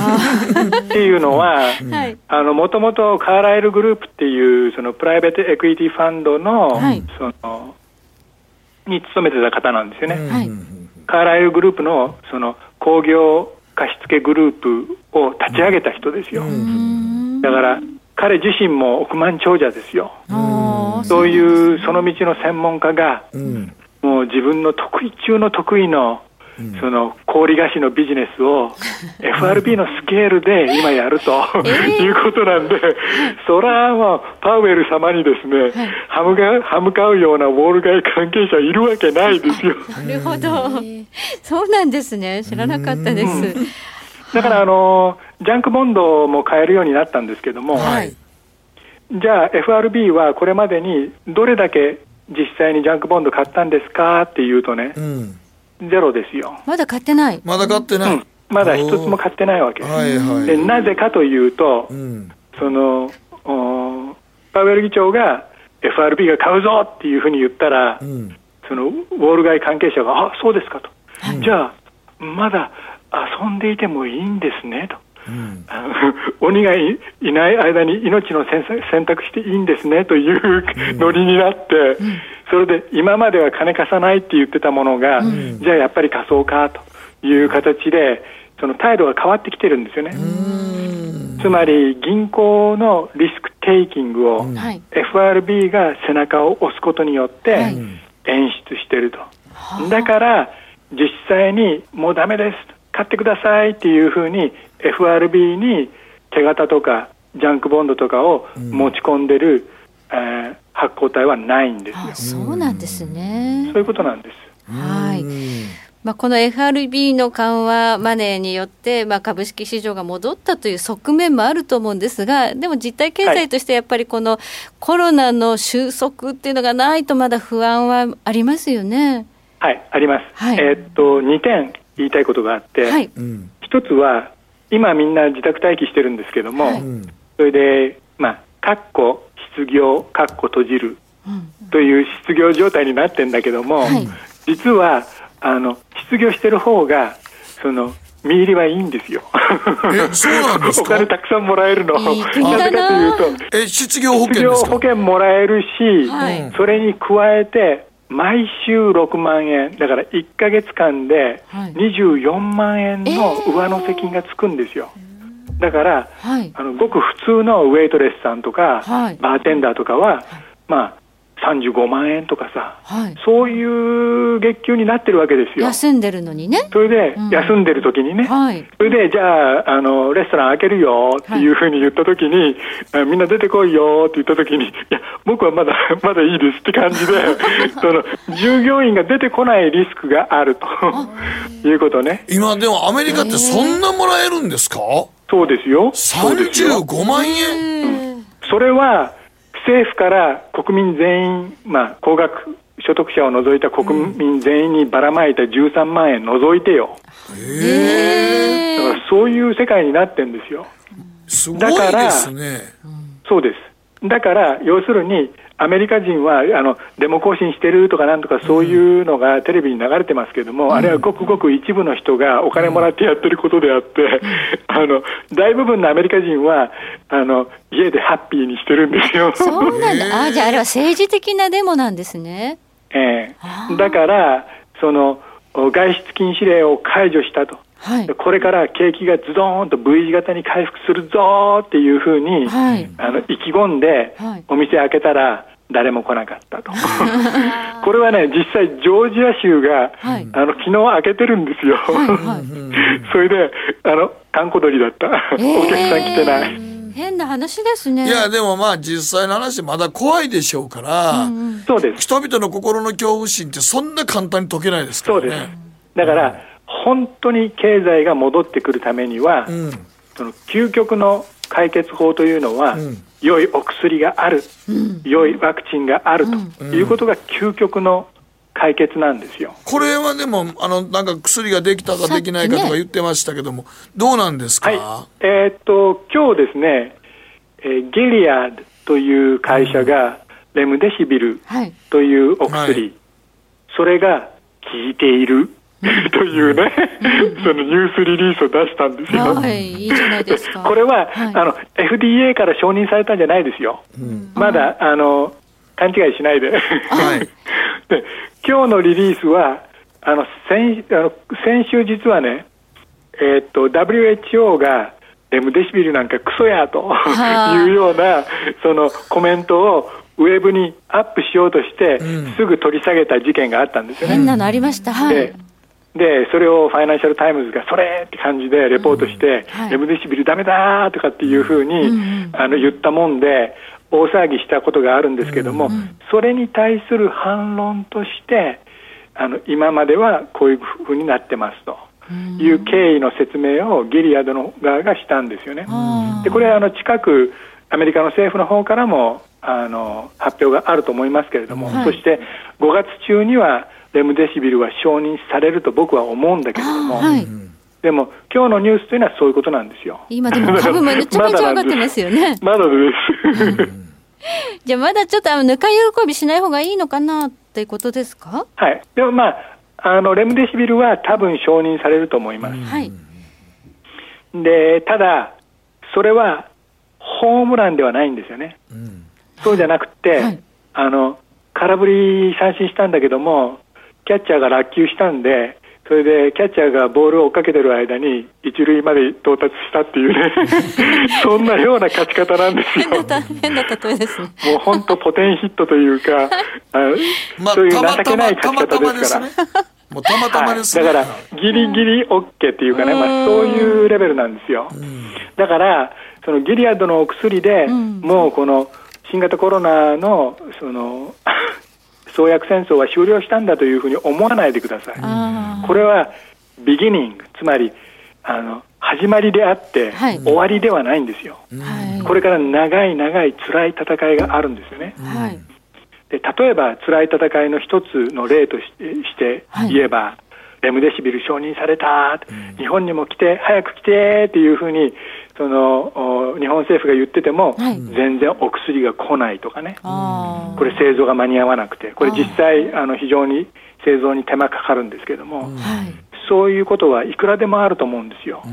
っていうのは、もともとカーライルグループっていうそのプライベートエクイティファンドの、はい、そのに勤めてた方なんですよね。はい、カーライルグループのその工業貸付グループを立ち上げた人ですよ。だから彼自身も億万長者ですよ。そういうその道の専門家が、うん、もう自分の得意中の得意のその氷菓子のビジネスを *laughs* FRB のスケールで今やると、いうことなんで、そらまあパウエル様にですね、歯向か歯向かうようなウォール街関係者いるわけないですよ。なるほど、そうなんですね、知らなかったです。だからあのジャンクボンドも買えるようになったんですけども、はい、じゃあ FRB はこれまでにどれだけ実際にジャンクボンド買ったんですかっていうとね、うん、ゼロですよ。まだ買ってない。まだ買ってない、うん、まだ一つも買ってないわけ。はいはい、でなぜかというと、うん、そのパウエル議長が FRB が買うぞっていうふうに言ったら、そのウォール街関係者が、あそうですかと、じゃあ、まだ遊んでいてもいいんですねと。うん、鬼がいない間に命の選択していいんですねというノリになって、うん、それで今までは金貸さないって言ってたものが、うん、じゃあやっぱり貸そうかという形でその態度が変わってきてるんですよね。つまり銀行のリスクテイキングを FRB が背中を押すことによって演出してると。だから実際にもうダメです買ってくださいっていうふうに FRB に手形とかジャンクボンドとかを持ち込んでる、うん、えー、発行体はないんですよ。そうなんですね。そういうことなんです。はい。まあ、この FRB の緩和マネーによって、まあ、株式市場が戻ったという側面もあると思うんですが、でも実体経済としてやっぱりこのコロナの収束っていうのがないと、まだ不安はありますよね。はい、あります。はい、えー、っと、2点言いたいことがあって、はい、一つは、今みんな自宅待機してるんですけども、はい、それで、まあ、かっこ失業、かっこ閉じるという失業状態になってるんだけども、はい、実はあの失業してる方がその見入りはいいんですよ。え、そうなんですお金たくさんもらえるの。なぜかというと、え、失業保険失業保険もらえるし、はい、それに加えて、毎週6万円、だから1か月間で24万円の上乗せ金がつくんですよ。だから、はい、あのごく普通のウェイトレスさんとか、はい、バーテンダーとかは、まあ、35万円とかさ、はい、そういう月給になってるわけですよ。休んでるのにね。それで、うん、休んでる時にね、はい、それで、じゃあ、あの、レストラン開けるよっていうふうに言った時に、はい、みんな出てこいよって言った時に、いや、僕はまだ、*laughs* まだいいですって感じで、*laughs* その、従業員が出てこないリスクがあると。いうことね。今、でもアメリカってそんなもらえるんですか？そうですよ。35万円、それは、政府から国民全員、まあ、高額所得者を除いた国民全員にばらまいた13万円除いてよ。へだからそういう世界になってるんですよ。すごいですね。そうです。だから、要するに、アメリカ人はあのデモ行進してるとかなんとかそういうのがテレビに流れてますけども、うん、あれはごくごく一部の人がお金もらってやってることであって、うん、*laughs* あの大部分のアメリカ人はあの家でハッピーにしてるんですよ。そうなんだ。あじゃああれは政治的なデモなんですね。ええ。ー、だからその外出禁止令を解除したと。はい、これから景気がズドーンと V 字型に回復するぞっていうふうに、はい、あの意気込んで、お店開けたら誰も来なかったと。*laughs* *laughs* これはね実際ジョージア州が、はい、あの昨日開けてるんですよ、はいはい、*laughs* それであの閑古鳥だった、えー、お客さん来てない。変な話ですね。いやでもまあ実際の話まだ怖いでしょうから、うんうん、そうです。人々の心の恐怖心ってそんな簡単に解けないですからね。そうです。だから、うん本当に経済が戻ってくるためには、うん、その究極の解決法というのは、うん、良いお薬がある、うん、良いワクチンがあるということが究極の解決なんですよ。これはでも、あの、なんか薬ができたかできないかとか言ってましたけども、ね、どうなんですか、はい、えー、っと、今日ですね、えー、ゲリアードという会社が、レムデシビルというお薬、はい、それが効いている *laughs* というね、そのニュースリリースを出したんですよ。はい、いいじゃないですか。*laughs* これは、はい、あの FDA から承認されたんじゃないですよ。うん、まだあの勘違いしないで。はい、*laughs* で今日のリリースはあの先あの先週実はね、えー、っと WHO がレムデシビルなんかクソやというようなそのコメントをウェブにアップしようとして、うん、すぐ取り下げた事件があったんですよね。変なのありました。はい。でで、それをファイナンシャル・タイムズがそれって感じでレポートして、うんはい、レムデシビルダメだとかっていうふうに、ん、あの言ったもんで、大騒ぎしたことがあるんですけども、うんうん、それに対する反論として、あの今まではこういうふうになってますと。いう経緯の説明をギリアドの側がしたんですよね。でこれはあの近くアメリカの政府の方からもあの発表があると思いますけれども、はい、そして5月中にはレムデシビルは承認されると僕は思うんだけれども、はい、でも今日のニュースというのはそういうことなんですよ。今でも株めちゃめちゃ上がってますよね。*laughs* まだです。じゃあまだちょっとあのぬか喜びしない方がいいのかなっていうことですか？はい。でもまあ、あのレムデシビルは多分承認されると思います。はい。で、ただ、それはホームランではないんですよね。うん、そうじゃなくて、はい、あの、空振り三振したんだけども、キャッチャーが落球したんで、それでキャッチャーがボールを追っかけてる間に一塁まで到達したっていうね *laughs* そんなような勝ち方なんですよ。変な例えですね。もう本当ポテンヒットというか、*laughs* あそういう情けない勝ち方ですから。もうたまたまです、ねはい、だから、ギリギリ OK っていうかね、まあ、そういうレベルなんですよ。だから、そのギリアッドのお薬で、もうこの新型コロナのその創薬戦争は終了したんだというふうに思わないでください。これはビギニング、つまりあの始まりであって、はい、終わりではないんですよ、はい、これから長い長い辛い戦いがあるんですよね。はい、で例えば辛い戦いの一つの例として言えば、レムデシビル承認された、日本にも来て、早く来てっていうふうにその日本政府が言ってても、はい、全然お薬が来ないとかね、これ、製造が間に合わなくて、これ、実際、あの非常に製造に手間かかるんですけども、そういうことはいくらでもあると思うんですよ。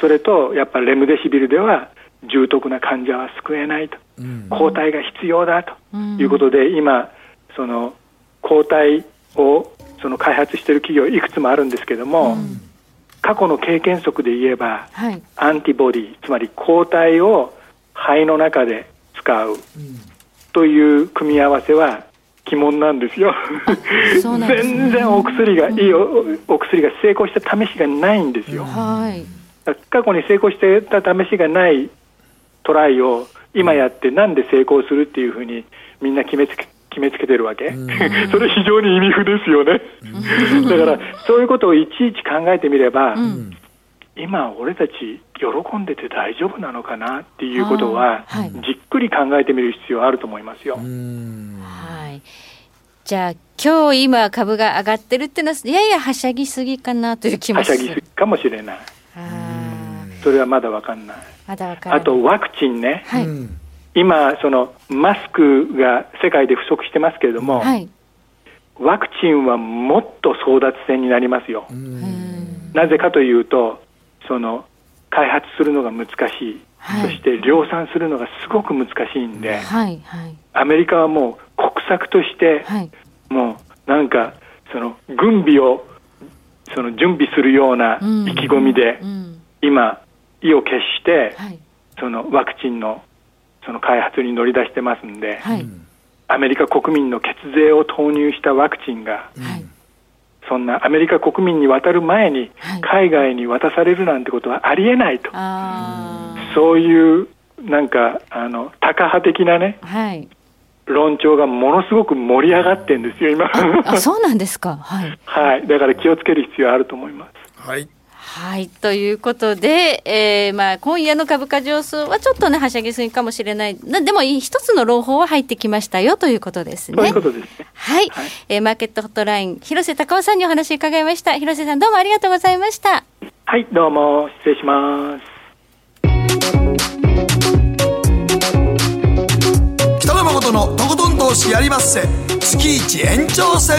それと、やっぱりレムデシビルでは、重篤な患者は救えないと、抗体が必要だと。いうことで、今、その抗体をその開発している企業いくつもあるんですけども、過去の経験則で言えば、はい、アンティボディつまり抗体を肺の中で使うという組み合わせは鬼門なんですよ。ね、全然お薬がいいおお薬が成功した試しがないんですよ、はい、過去に成功してた試しがないトライを今やってなんで成功するっていうふうにみんな決めつけ決めつけてるわけ、*laughs* それ非常に意味不ですよね。だからそういうことをいちいち考えてみれば、うん、今、俺たち喜んでて大丈夫なのかなっていうことは、はい、じっくり考えてみる必要あると思いますよ。はいじゃあ今日今株が上がってるっていうのはややはしゃぎすぎかなという気もはしゃぎすぎかもしれない。それはまだわかんない。まだわかんない。あとワクチンね。はい。今、そのマスクが世界で不足してますけれども、はい、ワクチンはもっと争奪戦になりますよ。なぜかというと、その開発するのが難しい、はい、そして量産するのがすごく難しいんで、はいはい、アメリカはもう国策として、はい、もうなんかその軍備をその準備するような意気込みで、今、意を決して、そのワクチンのその開発に乗り出してますんで、はい、アメリカ国民の血税を投入したワクチンが、はい、そんなアメリカ国民に渡る前に海外に渡されるなんてことはありえないと、そういうなんかあのタカ派的なね、はい、論調がものすごく盛り上がってるんですよ、今。あそうなんですか、はい、はい、だから気をつける必要あると思います。はいはいということで、えーまあ、今夜の株価上昇はちょっとねはしゃぎすぎかもしれない。でも一つの朗報は入ってきましたよということですね。そういうことですね。はい、はい、えー、マーケットホットライン広瀬隆夫さんにお話伺いました。広瀬さんどうもありがとうございました。はいどうも失礼します。北野誠のとことん投資やりまっせ。月一延長戦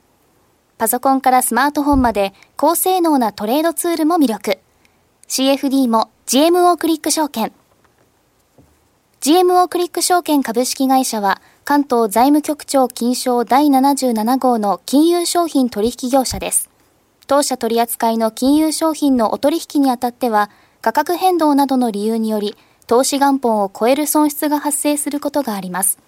パソコンからスマートフォンまで高性能なトレードツールも魅力。CFD も GMO クリック証券。GMO クリック証券株式会社は関東財務局長金賞第77号の金融商品取引業者です。当社取扱いの金融商品のお取引にあたっては価格変動などの理由により投資元本を超える損失が発生することがあります。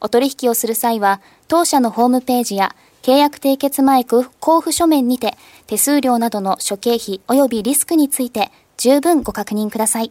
お取引をする際は当社のホームページや契約締結前交付書面にて手数料などの諸経費及びリスクについて十分ご確認ください。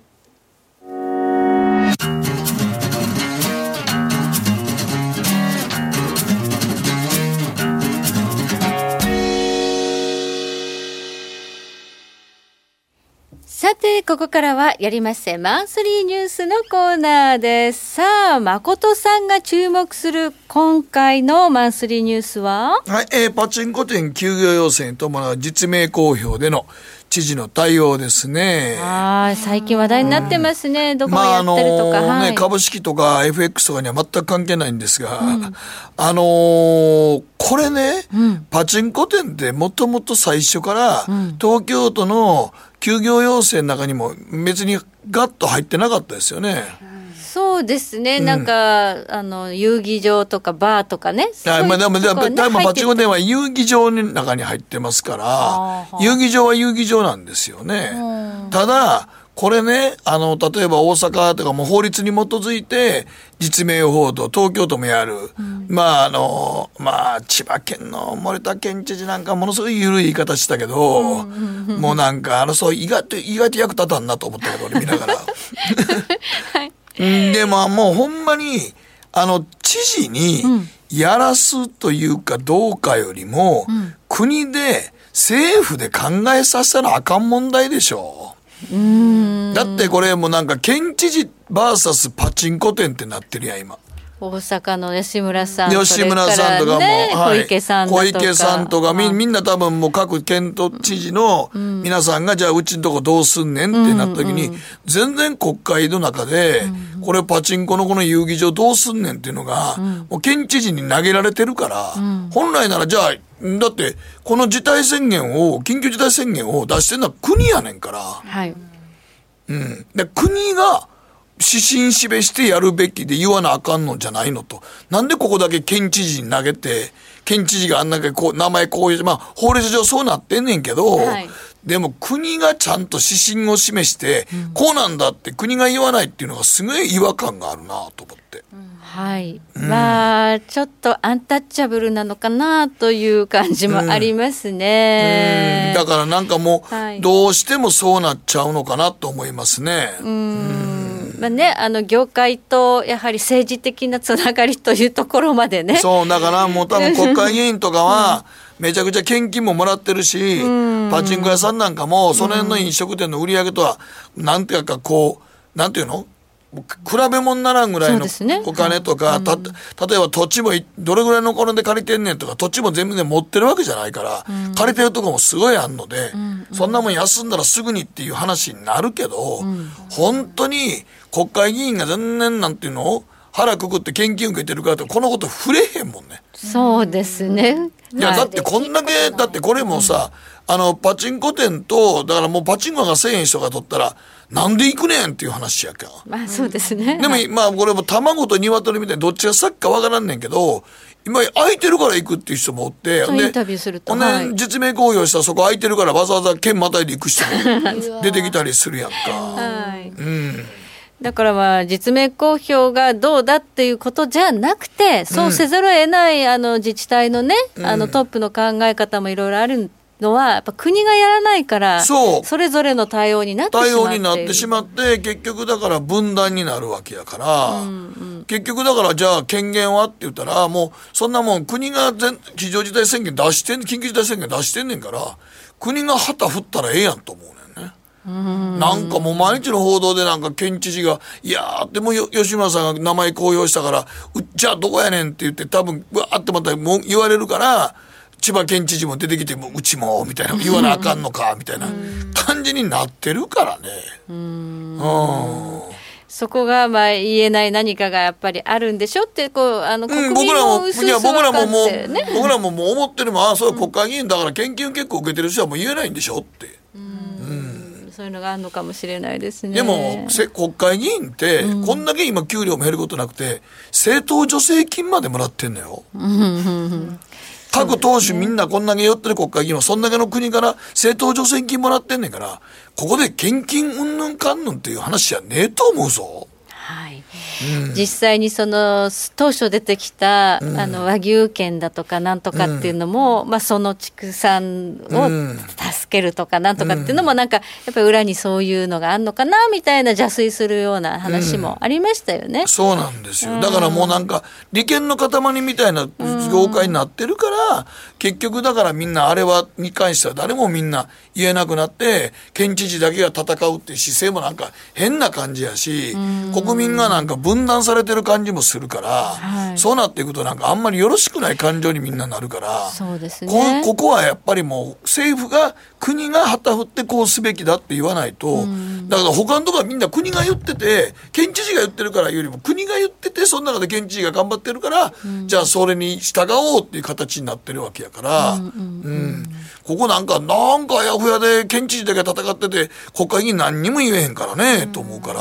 さて、ここからはやりません。マンスリーニュースのコーナーです。さあ、誠さんが注目する今回のマンスリーニュースは？はい、えー、パチンコ店休業要請に伴う実名公表での知事の対応ですね。はい、最近話題になってますね。うん、どこがやってるとか、まあ、あのー、ね、株式とか FX とかには全く関係ないんですが、うん、あのー、これね、うん、パチンコ店ってもともと最初から、東京都の休業要請の中にも別にガッと入ってなかったですよね。そうですね、うん、なんか、あの、遊戯場とかバーとかね。あまあ、でも、でも、多分パチンコ店は遊戯場の中に入ってますから、遊戯場は遊戯場なんですよね。ただ、これね、あの、例えば大阪とかも法律に基づいて、実名報道、東京都もやる。うん、まあ、あの、まあ、千葉県の森田県知事なんかものすごい緩い言い方したけど、もうなんか、あの、そう、意外と、意外と役立たんなと思ったけど、俺見ながら。*laughs* はい、で、まあ、もうほんまに、あの、知事にやらすというかどうかよりも、うん、国で、政府で考えさせたらあかん問題でしょ。だってこれもなんか県知事 VS パチンコ店ってなってるやん今。大阪の吉村さん吉村さんとかも、ねはい、小池さん小池さんとかみみんな多分もう各県都知事の皆さんが、じゃあうちのとこどうすんねんってなった時に、全然国会の中で、これパチンコのこの遊戯場どうすんねんっていうのが、もう県知事に投げられてるから、本来ならじゃあだって、この事態宣言を、緊急事態宣言を出してるのは国やねんから。はい。うん。で、国が指針示してやるべきで言わなあかんのじゃないのと。なんでここだけ県知事に投げて、県知事があんだけこう、名前こういう、まあ、法律上そうなってんねんけど、はい、でも国がちゃんと指針を示して、うん、こうなんだって国が言わないっていうのがすごい違和感があるなと思って。うんはい、うん、まあちょっとアンタッチャブルなのかなという感じもありますね、だからなんかもう、どうしてもそうなっちゃうのかなと思いますね。うんまあね、あの業界とやはり政治的なつながりというところまでね。そうだからもう多分国会議員とかは、めちゃくちゃ献金ももらってるし、パチンコ屋さんなんかもその辺の飲食店の売り上げとは、なんていうかこうなんていうの？比べ物ならんぐらいのお金とか、ねた例えば土地もどれぐらいのお金で借りてんねんとか土地も全部で持ってるわけじゃないから、うん、借りてるとこもすごいあんので、うんそんなもん休んだらすぐにっていう話になるけど、うん、本当に国会議員が全然なんていうの腹くくって献金受けてるからとこのこと触れへんもんね。そうですね。いや、だってこんだけ、だってこれもさ、あの、パチンコ店と、だからもうパチンコが1000円人が取ったら、なんで行くねんっていう話やかまあそうですね。でも、まあこれも卵と鶏みたいにどっちが先かわからんねんけど、今空いてるから行くっていう人もおってインタビューすると、はい、実名公表したらそこ空いてるからわざわざ県またいで行く人も出てきたりするやんか。はい、うん。だからまあ実名公表がどうだっていうことじゃなくて、そうせざるを得ない、あの自治体のね、あのトップの考え方もいろいろあるのは、やっぱ国がやらないから、そう。それぞれの対応になってしま対応になってしまって、結局だから分断になるわけやから、うんうん、結局だからじゃあ権限はって言ったら、もうそんなもん国が全非常事態宣言出してん、緊急事態宣言出してんねんから、国が旗振ったらええやんと思うね。なんかもう毎日の報道でなんか県知事が、いやでも吉村さんが名前公表したから、うじゃあどこやねんって言って多分、わーってまたも言われるから、千葉県知事も出てきてもうちもみたいな言わなあかんのかみたいな感じになってるからね。うんそこがまあ言えない何かがやっぱりあるんでしょってこうあの国民も薄々僕らももう、ね、僕らももう思ってるもんああそう国会議員だから献金結構受けてる人はもう言えないんでしょって。そういうのがあるのかもしれないですね。でも、国会議員って、こんだけ今給料も減ることなくて、政党助成金までもらってんのよ。各党首みんなこんだけ寄ってる国会議員は、そんだけの国から政党助成金もらってんねんから、ここで献金うんぬんかんぬんっていう話じゃねえと思うぞ。はい、実際にその当初出てきた、うん、あの和牛券だとかなんとかっていうのも、うん、まあ、その畜産を助けるとかなんとかっていうのもなんかやっぱり裏にそういうのがあるのかなみたいな邪推するような話もありましたよね。そうなんですよ。だからもうなんか利権の塊みたいな業界になってるから、結局だからみんなあれはに関しては誰もみんな言えなくなって県知事だけが戦うっていう姿勢もなんか変な感じやし、国民がなんか分断されてる感じもするから、はい、そうなっていくとなんかあんまりよろしくない感情にみんななるからそうですね。ここはやっぱりもう政府が国が旗振ってこうすべきだって言わないと、だから他のとこはみんな国が言ってて県知事が言ってるからよりも国が言っててその中で県知事が頑張ってるから、じゃあそれに従おうっていう形になってるわけやから、うん、うんここなんかなんかあやふやで県知事だけ戦ってて国会議員何にも言えへんからね、と思うから。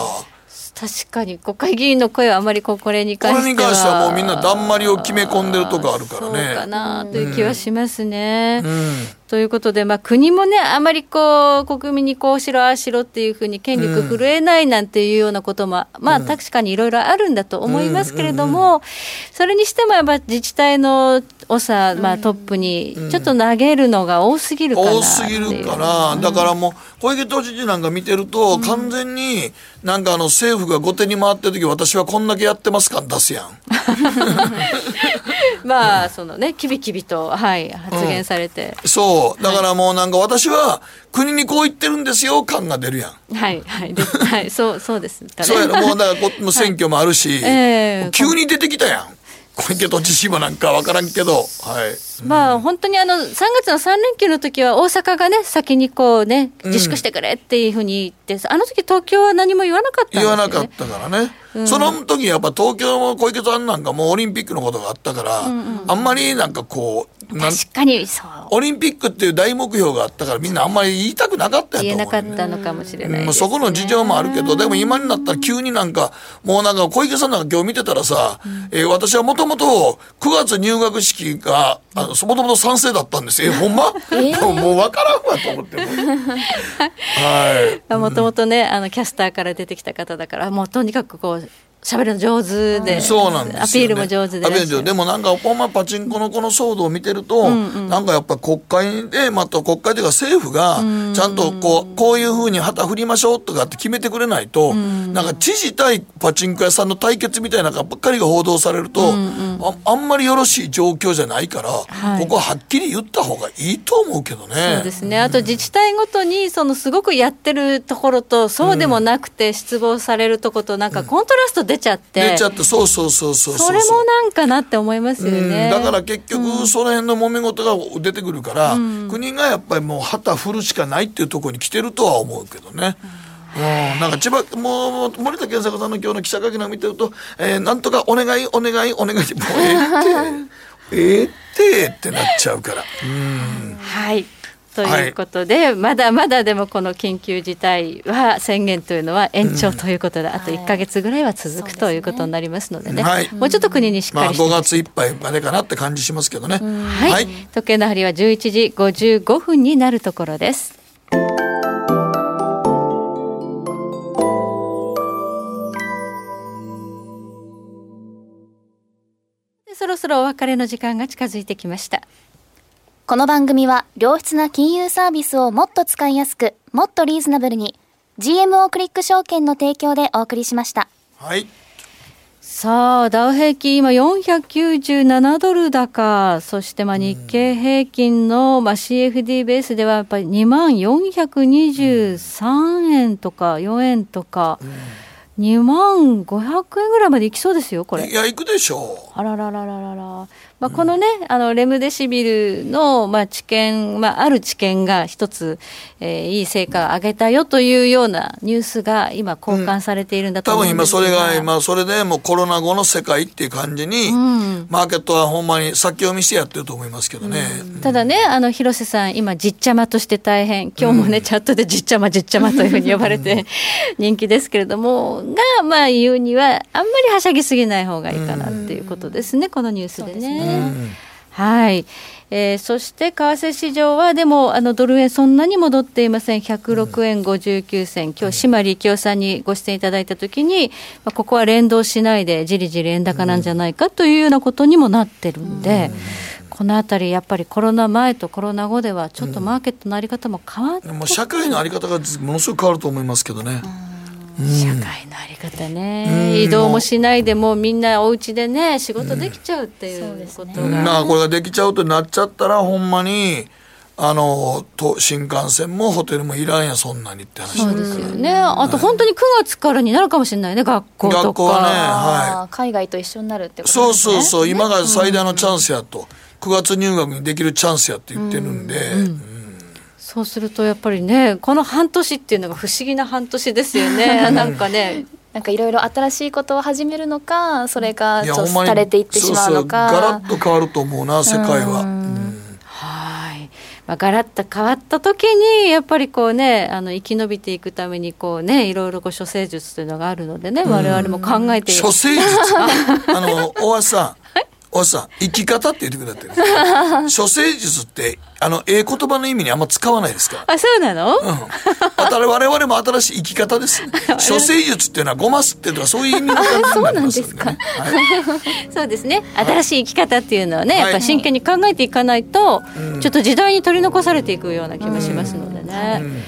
確かに国会議員の声はあまりこれに関しては。これに関してはもうみんなだんまりを決め込んでるとこあるからね。そうかなという気はしますね、うん、ということで、まあ、国もねあまりこう国民にこうしろああしろっていうふうに権力振るえないなんていうようなことも、うん、まあ確かにいろいろあるんだと思いますけれども、それにしてもやっぱ自治体の長、まあ、トップにちょっと投げるのが多すぎるかな、多すぎるから、だからもう小池都知事なんか見てると、完全になんかあの政府が後手に回ってる時私はこんだけやってますか出すやん。*laughs* まあそのねきびきびと、はい、発言されて、うん、そう。だからもうなんか私は国にこう言ってるんですよ感が出るやん。はいはい。はいそうそうです。かねそうやろ。*laughs* もうだからこもう選挙もあるし、はい。えー、急に出てきたやん。小池都知事もなんか分からんけど、はい、まあ本当にあの3月の3連休の時は大阪がね先にこうね自粛してくれっていうふうに言って、うん、あの時東京は何も言わなかったね、言わなかったからね。その時やっぱ東京も小池さんなんかもオリンピックのことがあったから、うんうん、あんまりなんかこう確かにそう。オリンピックっていう大目標があったからみんなあんまり言いたくなかったやとね、言えなかったのかもしれない、ね、そこの事情もあるけどでも今になったら急になんかもうなんか小池さんなんか今日見てたらさ、うん、えー、私はもともと9月入学式がもともと賛成だったんです。えほんま、えー、*laughs* もう分からんわと思って。*laughs* はい。もともとねあのキャスターから出てきた方だからもうとにかくこう喋るの上手で、そうなんです、ね、アピールも上手で。でもなんかほんまパチンコのこの騒動を見てると、うんうん、なんかやっぱ国会でまた国会というか政府がちゃんとこうこういうふうに旗振りましょうとかって決めてくれないと、うん、なんか知事対パチンコ屋さんの対決みたいなばっかりが報道されると、うんうん、ああんまりよろしい状況じゃないから、はい、ここははっきり言った方がいいと思うけどね。そうですね。あと自治体ごとにそのすごくやってるところとそうでもなくて失望されるとことなんかコントラスト出ちゃって。出ちゃってそうそうそうそうそれもなんかなって思いますよね、だから結局その辺の揉め事が出てくるから、うん、国がやっぱりもう旗振るしかないっていうところに来てるとは思うけどね。うん、なんか千葉もう森田健作さんの今日の記者会見を見てると、えー、なんとかお願いお願いお願いってもうええってええってってなっちゃうから。はいということで、はい、まだまだでもこの緊急事態は宣言というのは延長ということで、うん、あと1か月ぐらいは続く、ということになりますのでね、はい、もうちょっと国にしっかりまあ、5月いっぱいまでかなって感じしますけどね、はい、はい、時計の針は11時55分になるところです。そろそろお別れの時間が近づいてきましたこの番組は良質な金融サービスをもっと使いやすくもっとリーズナブルに GMO クリック証券の提供でお送りしましたはいさあ、ダウ平均今497ドル高、そしてまあ日経平均のまあ CFD ベースではやっぱり2万423円とか4円とか、2万500円ぐらいまでいきそうですよ、これ。いや、いくでしょう。あらららららら。まあ、このね、あのレムデシビルの、まあ、知見、まあ、ある知見が一つ、えー、いい成果を上げたよというようなニュースが今、交換されているんだと思うんですが、うん、多分今、それが今、それでもうコロナ後の世界っていう感じに、うん、マーケットはほんまに先読みしてやってると思いますけどね。うん、ただね、あの広瀬さん、今、じっちゃまとして大変、今日もね、チャットでじっちゃま、じっちゃまというふうに呼ばれて人気ですけれども、が、まあ、言うには、あんまりはしゃぎすぎない方がいいかなっていうことですね、このニュースでね。はい。えー、そして為替市場はでもあのドル円そんなに戻っていません。106円59銭、今日島力夫さんにご出演いただいたときに、まあ、ここは連動しないでじりじり円高なんじゃないかというようなことにもなってるんで、このあたりやっぱりコロナ前とコロナ後ではちょっとマーケットのあり方も変わって、もう社会のあり方がものすごく変わると思いますけどね。社会のあり方ね、移動もしないでもみんなお家でね仕事できちゃうっていうことが、まあこれができちゃうとなっちゃったらほんまにあのと新幹線もホテルもいらんやそんなにって話。そうですよね。あと本当に9月からになるかもしれないね学校とか。学校はね、はい、海外と一緒になるってことですね。そうそうそう。今が最大のチャンスやと、9月入学にできるチャンスやって言ってるんで、うんそうするとやっぱりねこの半年っていうのが不思議な半年ですよね。なんかね。なんかいろいろ新しいことを始めるのかそれがちょっと廃れていってしまうのか。ガラッと変わると思うな世界は。はい、まあ、ガラッと変わった時にやっぱりこうねあの生き延びていくためにこうねいろいろこう処世術というのがあるのでね我々も考えている。処世術？*laughs* あの大橋さんおさん、生き方って言ってくれてる。*laughs* 処世術って、あの、ええ言葉の意味にあんま使わないですか？あ、そうなの？うん。我々も新しい生き方です。*laughs* 処世術っていうのはごますってとかそういう意味の感じになりますよね。そうですね。新しい生き方っていうのはね、やっぱ真剣に考えていかないと、ちょっと時代に取り残されていくような気もしますのでね。うん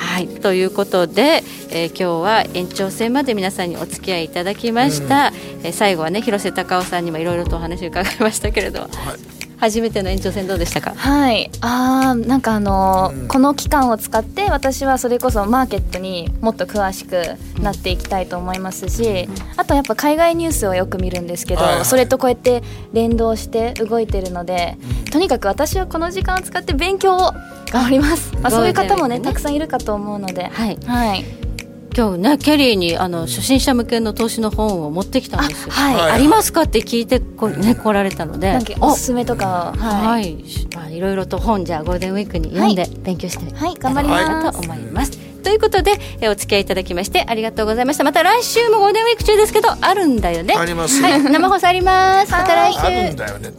はい。ということで、えー、今日は延長戦まで皆さんにお付き合いいただきました、うん、えー、最後はね広瀬隆夫さんにもいろいろとお話を伺いましたけれど、はい初めての延長戦どうでしたか？はい。あなんかあの、うん、この期間を使って私はそれこそマーケットにもっと詳しくなっていきたいと思いますし、あとやっぱ海外ニュースをよく見るんですけど、はいはい、それとこうやって連動して動いてるので、とにかく私はこの時間を使って勉強を頑張ります、まあ、そういう方もねたくさんいるかと思うので。はい、はい今日ねケリーにあの初心者向けの投資の本を持ってきたんですよ。はい、ありますかって聞いてこ、ね、来られたので。お。すすめとか。はい、まあ、いろいろと本じゃゴールデンウィークに読んで勉強してはい、頑張ります。と思います。ということでえお付き合いいただきましてありがとうございました。また来週もゴールデンウィーク中ですけどあるんだよね。あります。はい。生放送あります。また来週。あるんだよね。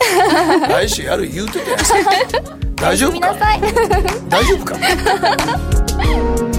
来週やる言うてたやつ *laughs* 大丈夫か？大丈夫か？